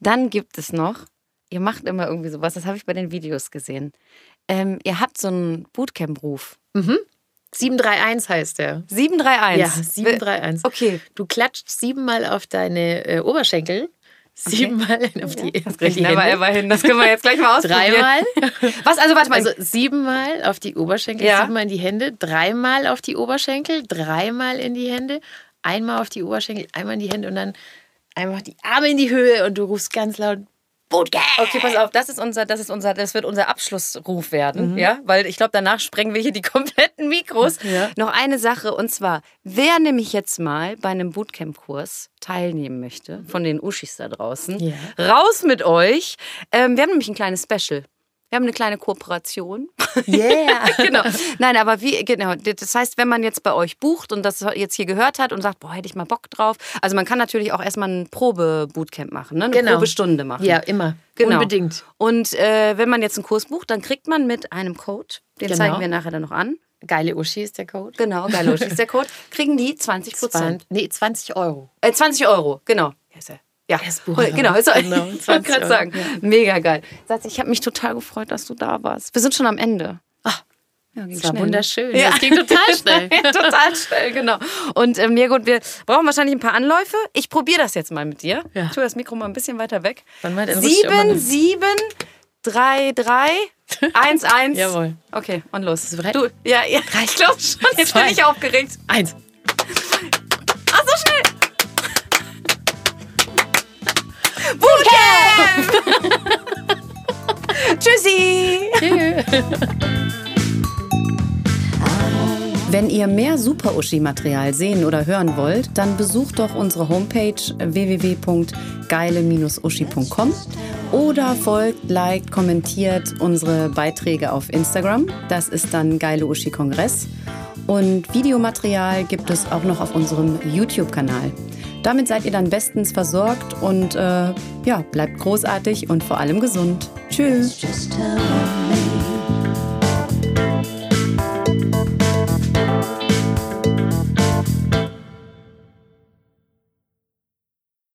dann gibt es noch ihr macht immer irgendwie sowas, das habe ich bei den Videos gesehen. Ähm, ihr habt so einen Bootcamp-Ruf. Mhm. 731 heißt der. 731? Ja, 731. Okay. Du klatscht siebenmal auf deine äh, Oberschenkel. Siebenmal okay. auf die, ja, das die Hände. Ever hin. Das können wir jetzt gleich mal ausprobieren. Dreimal. Was? Also warte mal. Also siebenmal auf die Oberschenkel, ja. siebenmal in die Hände, dreimal auf die Oberschenkel, dreimal in die Hände, einmal auf die Oberschenkel, einmal in die Hände und dann einfach die Arme in die Höhe und du rufst ganz laut Bootcamp. Okay, pass auf, das ist unser, das ist unser, das wird unser Abschlussruf werden, mhm. ja, weil ich glaube, danach sprengen wir hier die kompletten Mikros. Ja. Noch eine Sache und zwar, wer nämlich jetzt mal bei einem Bootcamp-Kurs teilnehmen möchte, von den Uschis da draußen, ja. raus mit euch. Ähm, wir haben nämlich ein kleines Special. Wir haben eine kleine Kooperation. Yeah. genau. Nein, aber wie, genau. Das heißt, wenn man jetzt bei euch bucht und das jetzt hier gehört hat und sagt, boah, hätte ich mal Bock drauf. Also man kann natürlich auch erstmal ein Probe-Bootcamp machen, ne? eine genau. Probestunde machen. Ja, immer. Genau. Unbedingt. Und äh, wenn man jetzt einen Kurs bucht, dann kriegt man mit einem Code, den genau. zeigen wir nachher dann noch an. Geile Uschi ist der Code. Genau, geile Uschi ist der Code. Kriegen die 20 Prozent. Nee, 20 Euro. Äh, 20 Euro, genau. Ja, ja, genau. Also, genau ich wollte gerade sagen, ja. mega geil. Satz, ich habe mich total gefreut, dass du da warst. Wir sind schon am Ende. Ach, ja, ging das war schnell, ne? wunderschön. Ne? Ja. Das ging total schnell. total schnell, genau. Und ähm, ja gut, wir brauchen wahrscheinlich ein paar Anläufe. Ich probiere das jetzt mal mit dir. Ja. Ich tue das Mikro mal ein bisschen weiter weg. Wann mal sieben, sieben, drei, drei, eins, eins. Jawohl. Okay, und los. Du, ja, ja, ich glaube schon. Jetzt Zwei. bin ich aufgeregt. Eins. Bootcamp! Tschüssi! Wenn ihr mehr Super-Uschi-Material sehen oder hören wollt, dann besucht doch unsere Homepage www.geile-uschi.com oder folgt, liked, kommentiert unsere Beiträge auf Instagram. Das ist dann Geile Uschi Kongress. Und Videomaterial gibt es auch noch auf unserem YouTube-Kanal. Damit seid ihr dann bestens versorgt und äh, ja, bleibt großartig und vor allem gesund. Tschüss.